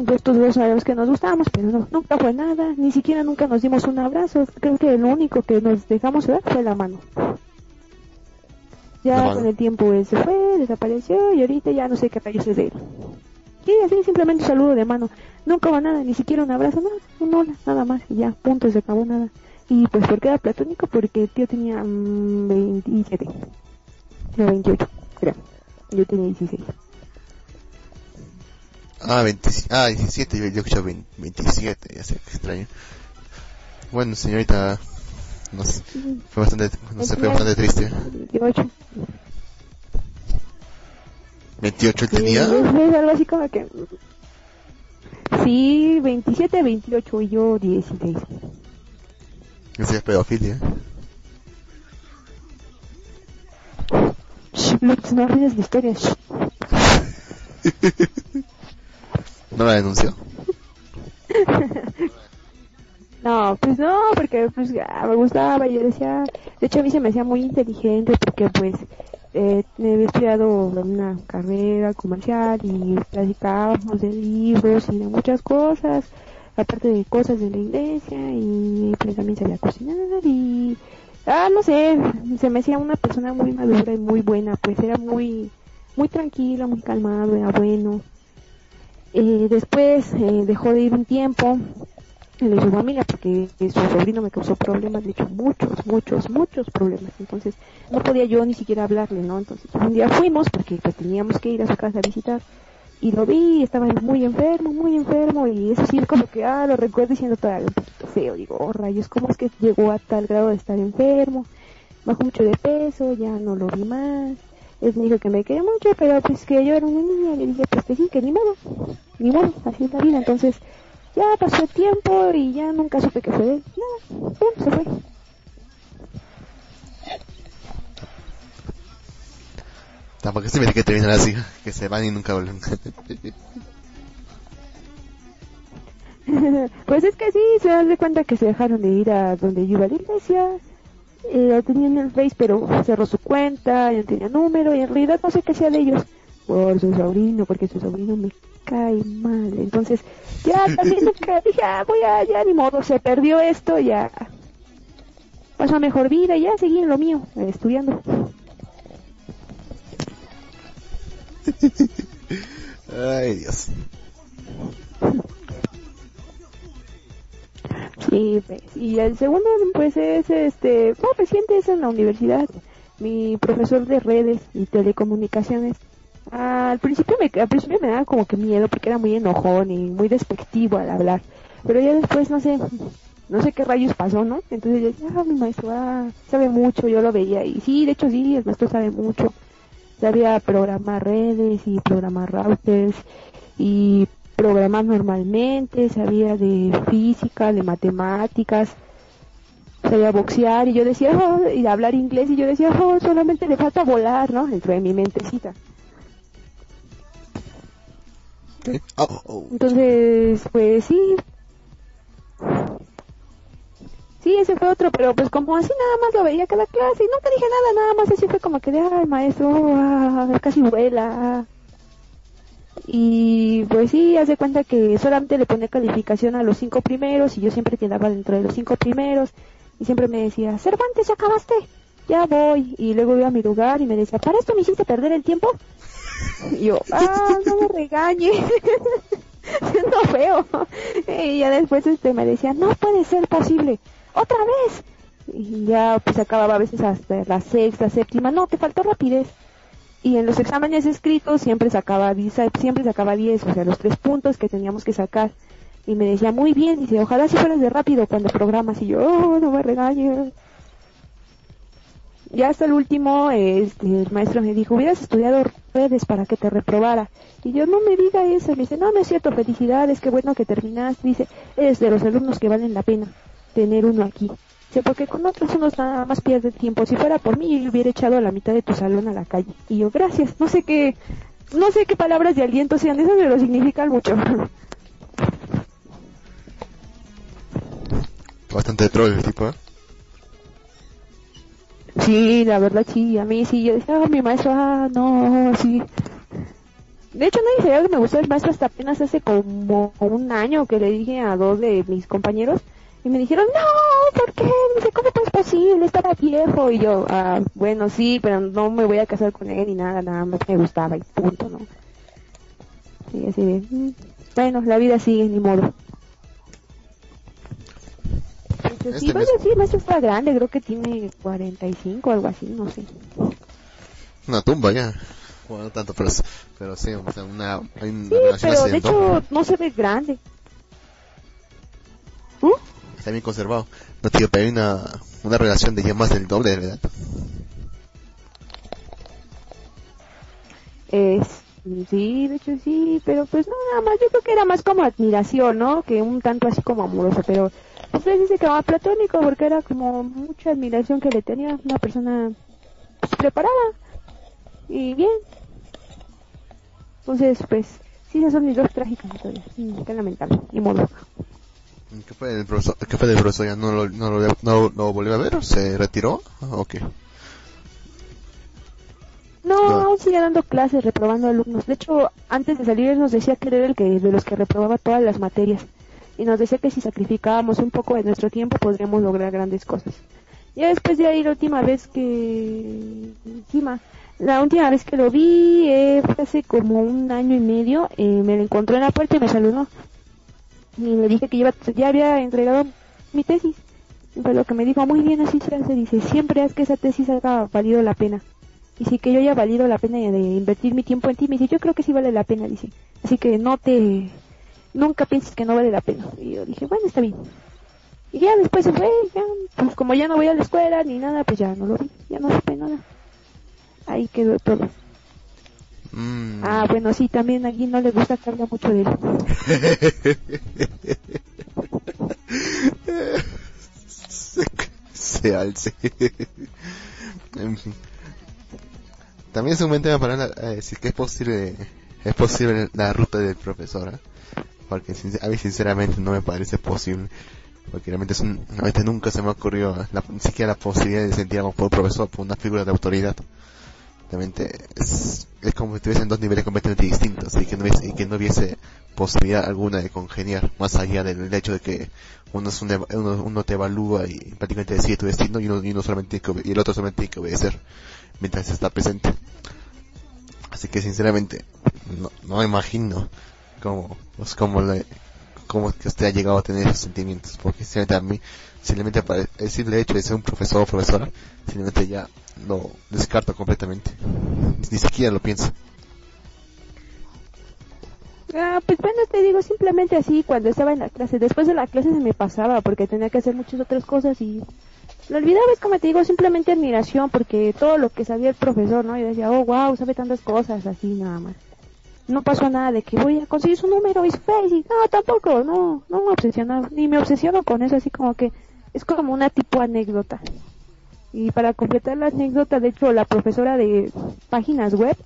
pues todos sabemos que nos gustamos, pero no, nunca fue nada, ni siquiera nunca nos dimos un abrazo. Creo que lo único que nos dejamos ver fue la mano. Ya con el tiempo él se fue, desapareció y ahorita ya no sé qué rayos es de él. Y así simplemente un saludo de mano. Nunca va nada, ni siquiera un abrazo, nada, un hola, nada más y ya, punto, se acabó nada. Y pues porque era platónico, porque el tío tenía 27, no 28, creo. Yo tenía 16. Ah, 20, ah 17, yo, yo escuché 27, ya sé, qué extraño. Bueno, señorita, no sé, fue bastante, no sé, fue bastante triste. 28. 28 tenía. Sí, es algo así como que. Sí, 27, 28 y yo 16. Esa es pedofilia. Shh, no arruines la historia. Shh. (laughs) ¿No la denunció? (laughs) No, pues no, porque pues ah, me gustaba, yo decía, de hecho a mí se me hacía muy inteligente porque pues eh, había estudiado una carrera comercial y platicábamos de libros y de muchas cosas, aparte de cosas de la iglesia y pues también sabía cocinar y, ah, no sé, se me hacía una persona muy madura y muy buena, pues era muy, muy tranquilo, muy calmado, era bueno. Eh, después eh, dejó de ir un tiempo de su familia porque su sobrino me causó problemas, de hecho muchos, muchos, muchos problemas. Entonces no podía yo ni siquiera hablarle, ¿no? Entonces un día fuimos porque pues, teníamos que ir a su casa a visitar y lo vi, estaba muy enfermo, muy enfermo y eso sí como que, ah, lo recuerdo diciendo todavía un poquito feo, digo, oh rayos, ¿cómo es que llegó a tal grado de estar enfermo? Bajó mucho de peso, ya no lo vi más. Él me dijo que me quería mucho, pero pues que yo era una niña, le dije, pues que sí, que ni modo, ni modo, así es la vida, entonces ya pasó el tiempo y ya nunca supe que fue de él. Nada, ya se fue. Tampoco se me dice que terminan así, que se van y nunca vuelven. (laughs) pues es que sí, se dan de cuenta que se dejaron de ir a donde yo iba a la iglesia. Eh, tenían en el Face, pero cerró su cuenta, ya no tenía número y en realidad no sé qué sea de ellos. Por su sobrino, porque su sobrino me cae mal. Entonces, ya también nunca dije, ah, voy a, ya ni modo, se perdió esto, ya pasó a mejor vida, ya seguí en lo mío, estudiando. (laughs) Ay, Dios. Y, pues, y el segundo, pues es este, no, reciente es en la universidad. Mi profesor de redes y telecomunicaciones. Al principio me, al principio me daba como que miedo porque era muy enojón y muy despectivo al hablar. Pero ya después, no sé, no sé qué rayos pasó, ¿no? Entonces yo decía, ah, mi maestro ah, sabe mucho, yo lo veía. Y sí, de hecho sí, el maestro sabe mucho. Sabía programar redes y programar routers y programar normalmente, sabía de física, de matemáticas, sabía boxear y yo decía, oh, y hablar inglés y yo decía, oh, solamente le falta volar, ¿no? Dentro de mi mentecita. Oh, oh. Entonces, pues sí. Sí, ese fue otro, pero pues como así nada más lo veía cada clase y nunca dije nada, nada más así fue como que de, ay, maestro, ah, casi vuela. Y pues sí, hace cuenta que solamente le ponía calificación a los cinco primeros y yo siempre quedaba dentro de los cinco primeros y siempre me decía, Cervantes, ya acabaste, ya voy. Y luego iba a mi lugar y me decía, ¿para esto me hiciste perder el tiempo? Y yo, (laughs) ah, no me regañe. (laughs) Siendo feo. Y ya después este me decía, no puede ser posible. Otra vez. Y ya pues acababa a veces hasta la sexta, séptima. No, te faltó rapidez y en los exámenes escritos siempre sacaba 10, siempre sacaba 10, o sea, los tres puntos que teníamos que sacar. Y me decía, muy bien, dice, ojalá si fueras de rápido cuando programas. Y yo, oh, no me regañes. Ya hasta el último, este, el maestro me dijo, hubieras estudiado redes para que te reprobara. Y yo, no me diga eso. Me dice, no, no es cierto, felicidades, qué bueno que terminaste. Dice, eres de los alumnos que valen la pena tener uno aquí. Dice, porque con otros unos nada más pierde tiempo. Si fuera por mí, yo hubiera echado a la mitad de tu salón a la calle. Y yo, gracias. No sé qué, no sé qué palabras de aliento sean esas, pero significan mucho. Bastante troll el tipo, ¿eh? Sí, la verdad sí, a mí sí, yo decía, ah, mi maestro, ah, no, sí. De hecho, nadie sabía que me gustó el maestro hasta apenas hace como un año que le dije a dos de mis compañeros y me dijeron, no, ¿por qué? Dice, ¿cómo es posible? Estaba viejo. Y yo, ah, bueno, sí, pero no me voy a casar con él ni nada, nada más me gustaba y punto, ¿no? Y así de, mm, bueno, la vida sigue, ni modo. Este sí, bueno, sí, maestro está grande, creo que tiene 45 algo así, no sé. Una tumba ya. Bueno, no tanto, pero, pero sí, o sea, una, hay una sí, pero de hecho no se ve grande. ¿Uh? está bien conservado. No, tío, pero hay una, una relación de ya más del doble, ¿verdad? Es, sí, de hecho sí, pero pues no, nada más, yo creo que era más como admiración, ¿no? Que un tanto así como amoroso, pero usted dice que era platónico porque era como mucha admiración que le tenía una persona pues, preparada y bien. Entonces, pues, sí, esas son mis dos trágicas historias. Mm, qué lamentable, ni modo. ¿Qué fue del profesor? ¿Qué fue del profesor? ¿Ya no lo, no, lo, no, lo volvió a ver? ¿Se retiró? ¿O qué? No, aún sigue dando clases, reprobando alumnos. De hecho, antes de salir nos decía que era el que de los que reprobaba todas las materias. Y nos decía que si sacrificábamos un poco de nuestro tiempo podríamos lograr grandes cosas. Ya después de ahí la última vez que... Encima, la última vez que lo vi eh, fue hace como un año y medio. Eh, me lo encontró en la puerta y me saludó y le dije que ya había entregado mi tesis. Fue lo que me dijo, muy bien, así se hace. Dice, siempre es que esa tesis haya valido la pena. Y si que yo haya valido la pena de invertir mi tiempo en ti. Me dice, yo creo que sí vale la pena, dice. Así que no te, nunca pienses que no vale la pena. Y yo dije, bueno, está bien. Y ya después se fue, ya, pues como ya no voy a la escuela ni nada, pues ya no lo vi, ya no supe nada. Ahí quedó todo. Mm. Ah, bueno, sí, también aquí no le gusta que mucho de él. (laughs) se, alce. También es un buen tema para decir que es posible, es posible la ruta del profesor, ¿eh? Porque a mí sinceramente no me parece posible, porque realmente, es un, realmente nunca se me ocurrió la, ni siquiera la posibilidad de sentir a por profesor por una figura de autoridad. Realmente es, como si estuviesen dos niveles completamente distintos y que no hubiese, y que no hubiese posibilidad alguna de congeniar más allá del hecho de que uno, es un, uno, uno te evalúa y prácticamente decide tu destino y uno, y uno solamente y el otro solamente tiene que obedecer mientras está presente. Así que sinceramente no, no me imagino cómo pues, cómo le cómo que usted ha llegado a tener esos sentimientos, porque simplemente a mí, simplemente para el simple hecho de ser un profesor o profesora, simplemente ya lo descarto completamente. Ni siquiera lo pienso. Ah, pues bueno, te digo simplemente así cuando estaba en la clase. Después de la clase se me pasaba porque tenía que hacer muchas otras cosas y lo olvidaba. Es como te digo, simplemente admiración porque todo lo que sabía el profesor, ¿no? Y decía, oh, wow, sabe tantas cosas, así nada más. No pasó nada de que voy a conseguir su número y su face. no, tampoco, no, no me obsesionaba, ni me obsesiono con eso, así como que es como una tipo anécdota. Y para completar la anécdota, de hecho, la profesora de páginas web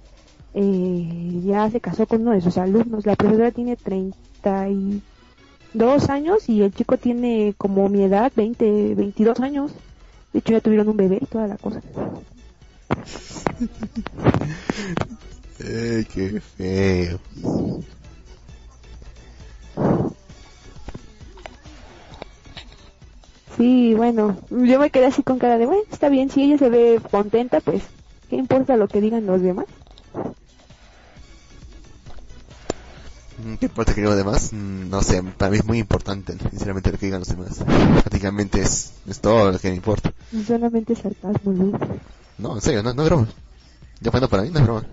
eh, ya se casó con uno de sus alumnos. La profesora tiene 32 años y el chico tiene como mi edad, 20, 22 años. De hecho ya tuvieron un bebé y toda la cosa. (laughs) Ay, qué feo. Sí, bueno, yo me quedé así con cara de, bueno, está bien, si ella se ve contenta, pues, ¿qué importa lo que digan los demás? Mm, ¿Qué importa que digan los demás? Mm, no sé, para mí es muy importante, sinceramente, lo que digan los demás. Prácticamente es, es todo lo que me importa. Solamente sarcasmo, ¿no? No, en serio, no, no es broma. Yo bueno, para mí no es broma.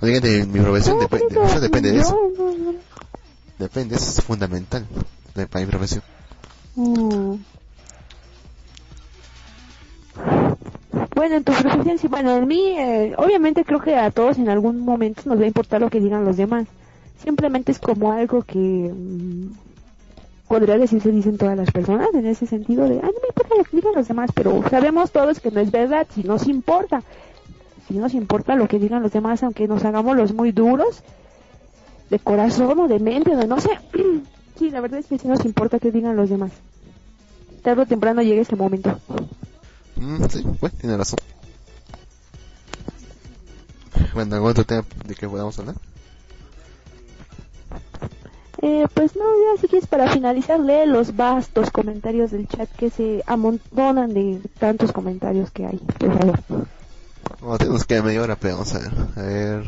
Oigan, de mi profesión depende, de eso. Depende, eso es fundamental de- para mi profesión. Mm. Bueno, en tu profesión, sí, bueno, en mí, eh, obviamente creo que a todos en algún momento nos va a importar lo que digan los demás. Simplemente es como algo que mm, podría decirse, dicen todas las personas, en ese sentido de, ay, no me importa lo que digan los demás, pero sabemos todos que no es verdad, si nos importa. Si nos importa lo que digan los demás, aunque nos hagamos los muy duros, de corazón o de mente o de no sé. (clears throat) sí, la verdad es que sí nos importa que digan los demás. Tarde o temprano llega ese momento. Mm, sí, bueno, tiene razón. Bueno, ¿algún otro tema de que podamos hablar? Eh, pues no, ya si quieres para finalizar, lee los vastos comentarios del chat que se amontonan de tantos comentarios que hay, por favor. Bueno, tenemos que media hora, pero vamos a ver. A ver.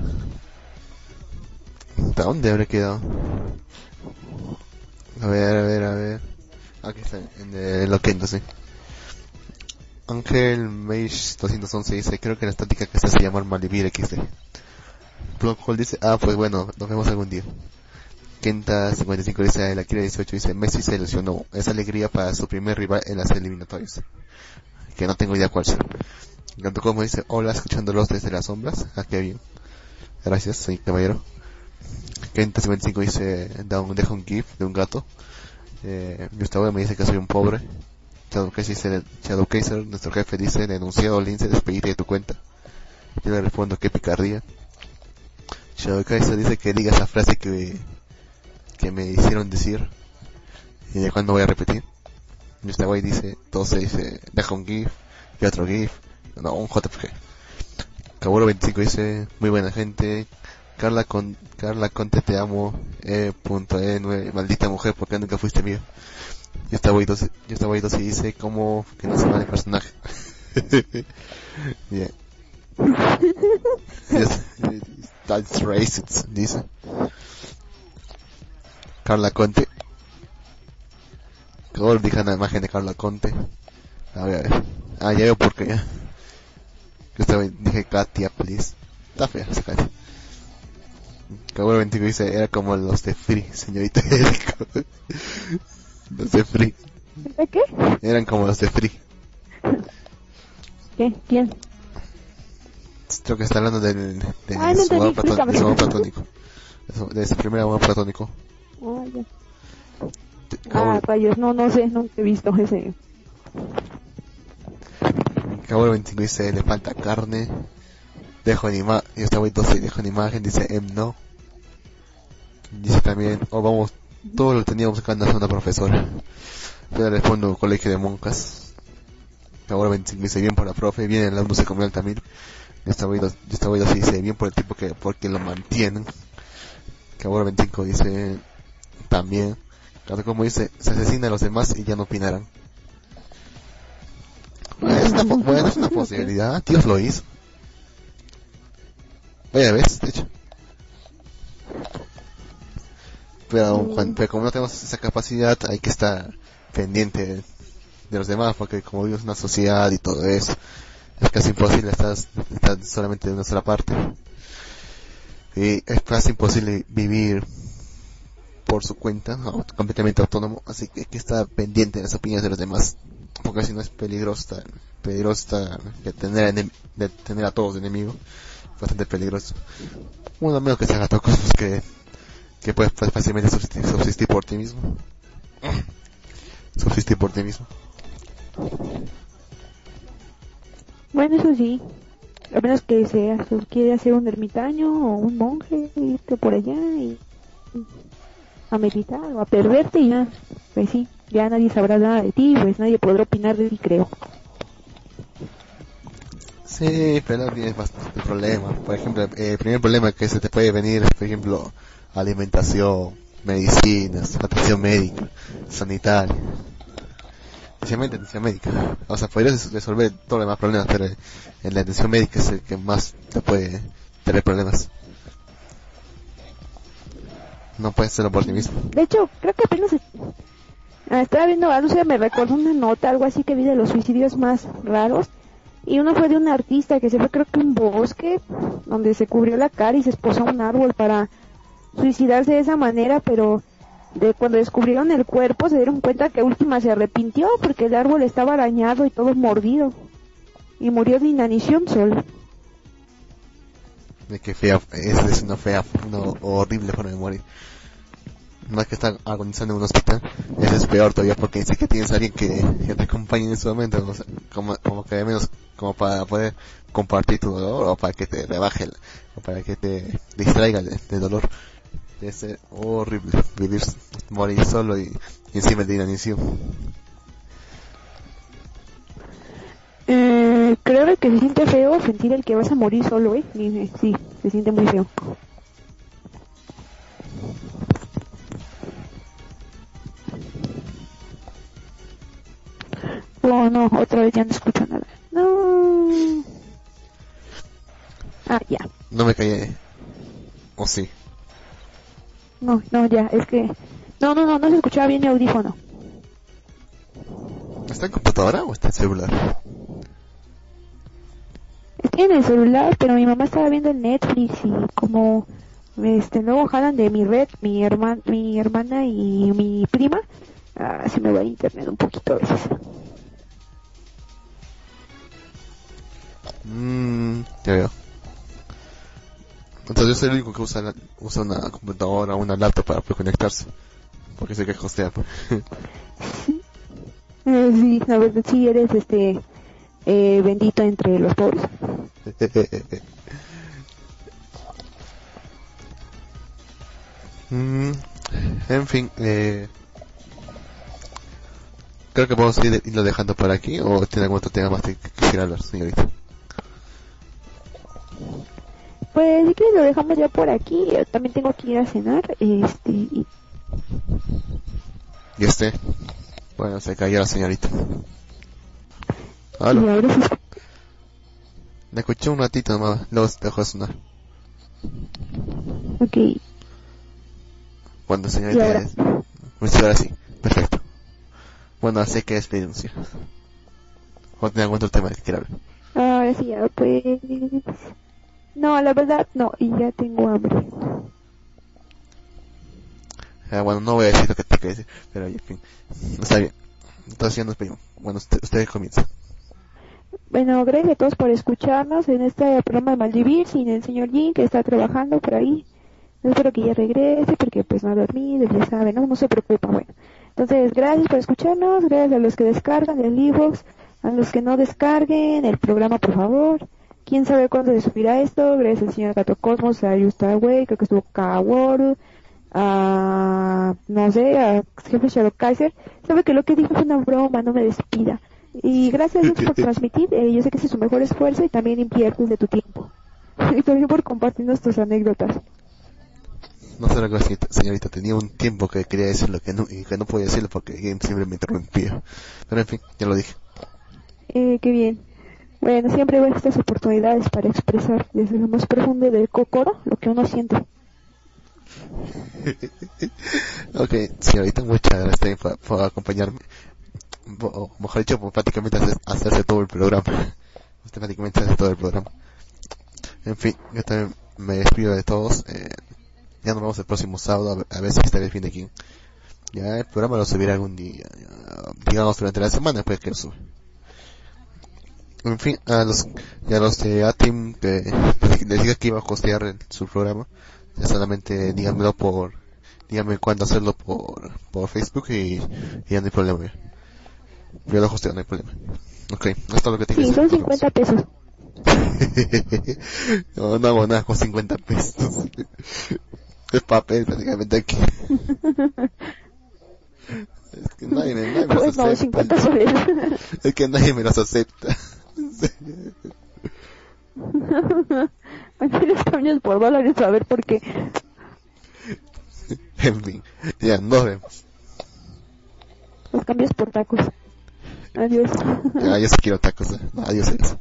¿Hasta dónde habré quedado? A ver, a ver, a ver. Aquí está, en el Loquendo, sí. Ángel Mage 211 dice, creo que la estática que se hace llamar Malivir XD. Blockhole dice, ah, pues bueno, nos vemos algún día. Kenta 55 dice, la Kira 18 dice, Messi se lesionó. Es alegría para su primer rival en las eliminatorias. Que no tengo idea cuál será. Gato como dice, hola, escuchándolos desde las sombras. Ah, qué bien. Gracias, soy caballero. Kenta 55 dice, da un, deja un gif de un gato. Eh, Gustavo me dice que soy un pobre. Shadow Kaiser dice, Shadow Kaiser, nuestro jefe dice, denunciado Lince, despedite de tu cuenta. Yo le respondo, qué picardía. Shadow Kaiser dice que diga esa frase que, que me hicieron decir. Y de cuándo voy a repetir. Gustavo dice, entonces dice, deja un gif, y otro gif, no, un JPG. Caburo 25 dice, muy buena gente. Carla con Carla Conte te amo. E. punto E. nueve, maldita mujer, porque nunca fuiste mío. Estaba ahí dos y dice, como que no se va el personaje. (laughs) yeah. (laughs) That's racist, dice. Carla Conte. Caburo dije una imagen de Carla Conte. A ver, a ver. Ah, ya veo por qué ya. Yo estaba, dije Katia, please. Está fea esa Katia. Caburo 25 dice, era como los de Free, señorita Eriko. (laughs) los de Free. ¿De qué? Eran como los de Free. ¿Qué? ¿Quién? Creo que está hablando del, de, Ah, no su amor platónico. De su, primer amor platónico. Ah, ya. Ah, rayos, no, no sé, nunca he visto ese. Caburo 25 dice, le falta carne. Dejo en imagen, estaba ahí 12 dejo en imagen, dice, em no. Dice también, oh vamos, todo lo teníamos acá en la zona profesora. Yo le respondo, colegio de monjas. Caburo 25 dice, bien por la profe, bien el alumno se comió el tamil. Yo estaba yo estaba ahí 12 dice, bien por el tipo que, porque lo mantienen. Caburo 25 dice, también. Cada como dice, se asesina a los demás y ya no opinarán. Es una, bueno, es una posibilidad, Dios lo hizo. Vaya vez, de hecho. Pero, pero como no tenemos esa capacidad, hay que estar pendiente de los demás, porque como vivimos en una sociedad y todo eso, es casi imposible estar, estar solamente de una sola parte. Y es casi imposible vivir por su cuenta, completamente autónomo, así que hay que estar pendiente de las opiniones de los demás, porque si no es peligroso, peligroso de tener, de tener a todos enemigos, bastante peligroso. Uno menos que se haga tocos, que, que puedes fácilmente subsistir, subsistir por ti mismo. subsistir por ti mismo. Bueno, eso sí. A menos que sea, quiere hacer un ermitaño o un monje, irte por allá y a meditar o a perderte y ya, pues sí, ya nadie sabrá nada de ti, pues nadie podrá opinar de ti, creo. Sí, pero tienes bastante problema. Por ejemplo, el primer problema que se te puede venir por ejemplo, alimentación, medicinas, atención médica, sanitaria especialmente atención médica. O sea, podrías resolver todos los demás problemas, pero en la atención médica es el que más te puede tener problemas. No puedes hacerlo por ti mismo. De hecho, creo que apenas ah, estaba viendo, no sé, me recordó una nota, algo así que vi de los suicidios más raros. Y uno fue de un artista que se fue creo que un bosque, donde se cubrió la cara y se esposó a un árbol para suicidarse de esa manera, pero de cuando descubrieron el cuerpo se dieron cuenta que última se arrepintió porque el árbol estaba arañado y todo mordido y murió de inanición solo. De que fea, es, una fea, una horrible forma de morir. Es que está agonizando en un hospital, eso es peor todavía porque dice que tienes alguien que, te acompañe en ese momento, como, como que menos como para poder compartir tu dolor o para que te rebaje, o para que te distraiga de dolor. Debe ser horrible vivir, morir solo y, encima de inanición. Eh, creo que se siente feo sentir el que vas a morir solo, ¿eh? Sí, se siente muy feo. Oh, no, otra vez ya no escucho nada. No. Ah, ya. No me callé. ¿O sí? No, no, ya, es que... No, no, no, no se escuchaba bien mi audífono. ¿Está en computadora o está en celular? En el celular, pero mi mamá estaba viendo el Netflix y como este luego jalan de mi red, mi hermana, mi hermana y mi prima, ah, se me va a internet un poquito a veces. Mmm, ya veo. Entonces yo soy el único que usa, usa una computadora o una laptop para conectarse. Porque sé que hostea. Pues. Eh, sí, la verdad sí eres este eh, bendito entre los pobres. (laughs) mm, en fin, eh, creo que podemos ir, irlo dejando por aquí o tiene algún otro tema más que quisiera hablar, señorita. Pues si que lo dejamos ya por aquí. Yo también tengo que ir a cenar. Este. Y, ¿Y este? Bueno, se cayó la señorita. ¿Aló? ¿Y Me escuché un ratito nomás, luego se dejó de sonar. Ok. Cuando señorita ahora? es... Pues ahora sí, perfecto. Bueno, sé que despedirnos. ¿O tiene algún otro tema que quiera hablar? Ahora sí, ya pues... No, la verdad no, y ya tengo hambre. Ah, bueno, no voy a decir lo que te que decir, pero en fin, está bien. Entonces ya nos pedimos. Bueno, usted, ustedes comienzan. Bueno, gracias a todos por escucharnos en este programa de Maldivir sin el señor Jin que está trabajando por ahí. Espero que ya regrese porque pues no ha dormido, ya saben, no, no se preocupa, bueno. Entonces, gracias por escucharnos, gracias a los que descargan el e a los que no descarguen el programa, por favor quién sabe cuándo se subirá esto, gracias al señor Gato Cosmos, a Way, creo que estuvo Kaworu, a, no sé, a jefe Shadow Kaiser, sabe que lo que dijo fue una broma, no me despida. Y gracias Dios por transmitir, eh, yo sé que es su mejor esfuerzo y también inviertes de tu tiempo. (laughs) y también por compartirnos tus anécdotas. No sé la señorita, tenía un tiempo que quería decirlo que no, y que no podía decirlo porque siempre me interrumpía. Pero en fin, ya lo dije. Eh, qué bien. Bueno, siempre hay estas oportunidades para expresar desde lo más profundo del cocoro lo que uno siente. (laughs) ok, señorita, muchas gracias por, por acompañarme. O mejor dicho, por prácticamente hacer, hacerse todo el programa. (laughs) Prácticamente hace todo el programa. En fin, yo también me despido de todos. Eh, ya nos vemos el próximo sábado a ver, si está el fin de aquí. Ya el programa lo subirá algún día. digamos durante la semana después que lo sube. En fin, a los, y a los de Atim que (laughs) les diga que iba a costear su programa, ya solamente díganmelo por, díganme cuándo hacerlo por, por Facebook y, ya no hay problema. Yo lo hosteo, no hay problema. Ok, esto es lo que tengo Sí, son 50 pesos. (laughs) no, no hago nada con 50 pesos. (laughs) es papel prácticamente aquí. (laughs) es que nadie me, nadie me pues no, 50 soles. es que nadie me los acepta. Los cambios por dólares, a ver por qué. En fin, ya nos vemos. Los cambios por tacos. Adiós. Adiós, quiero tacos. ¿eh? Adiós, adiós.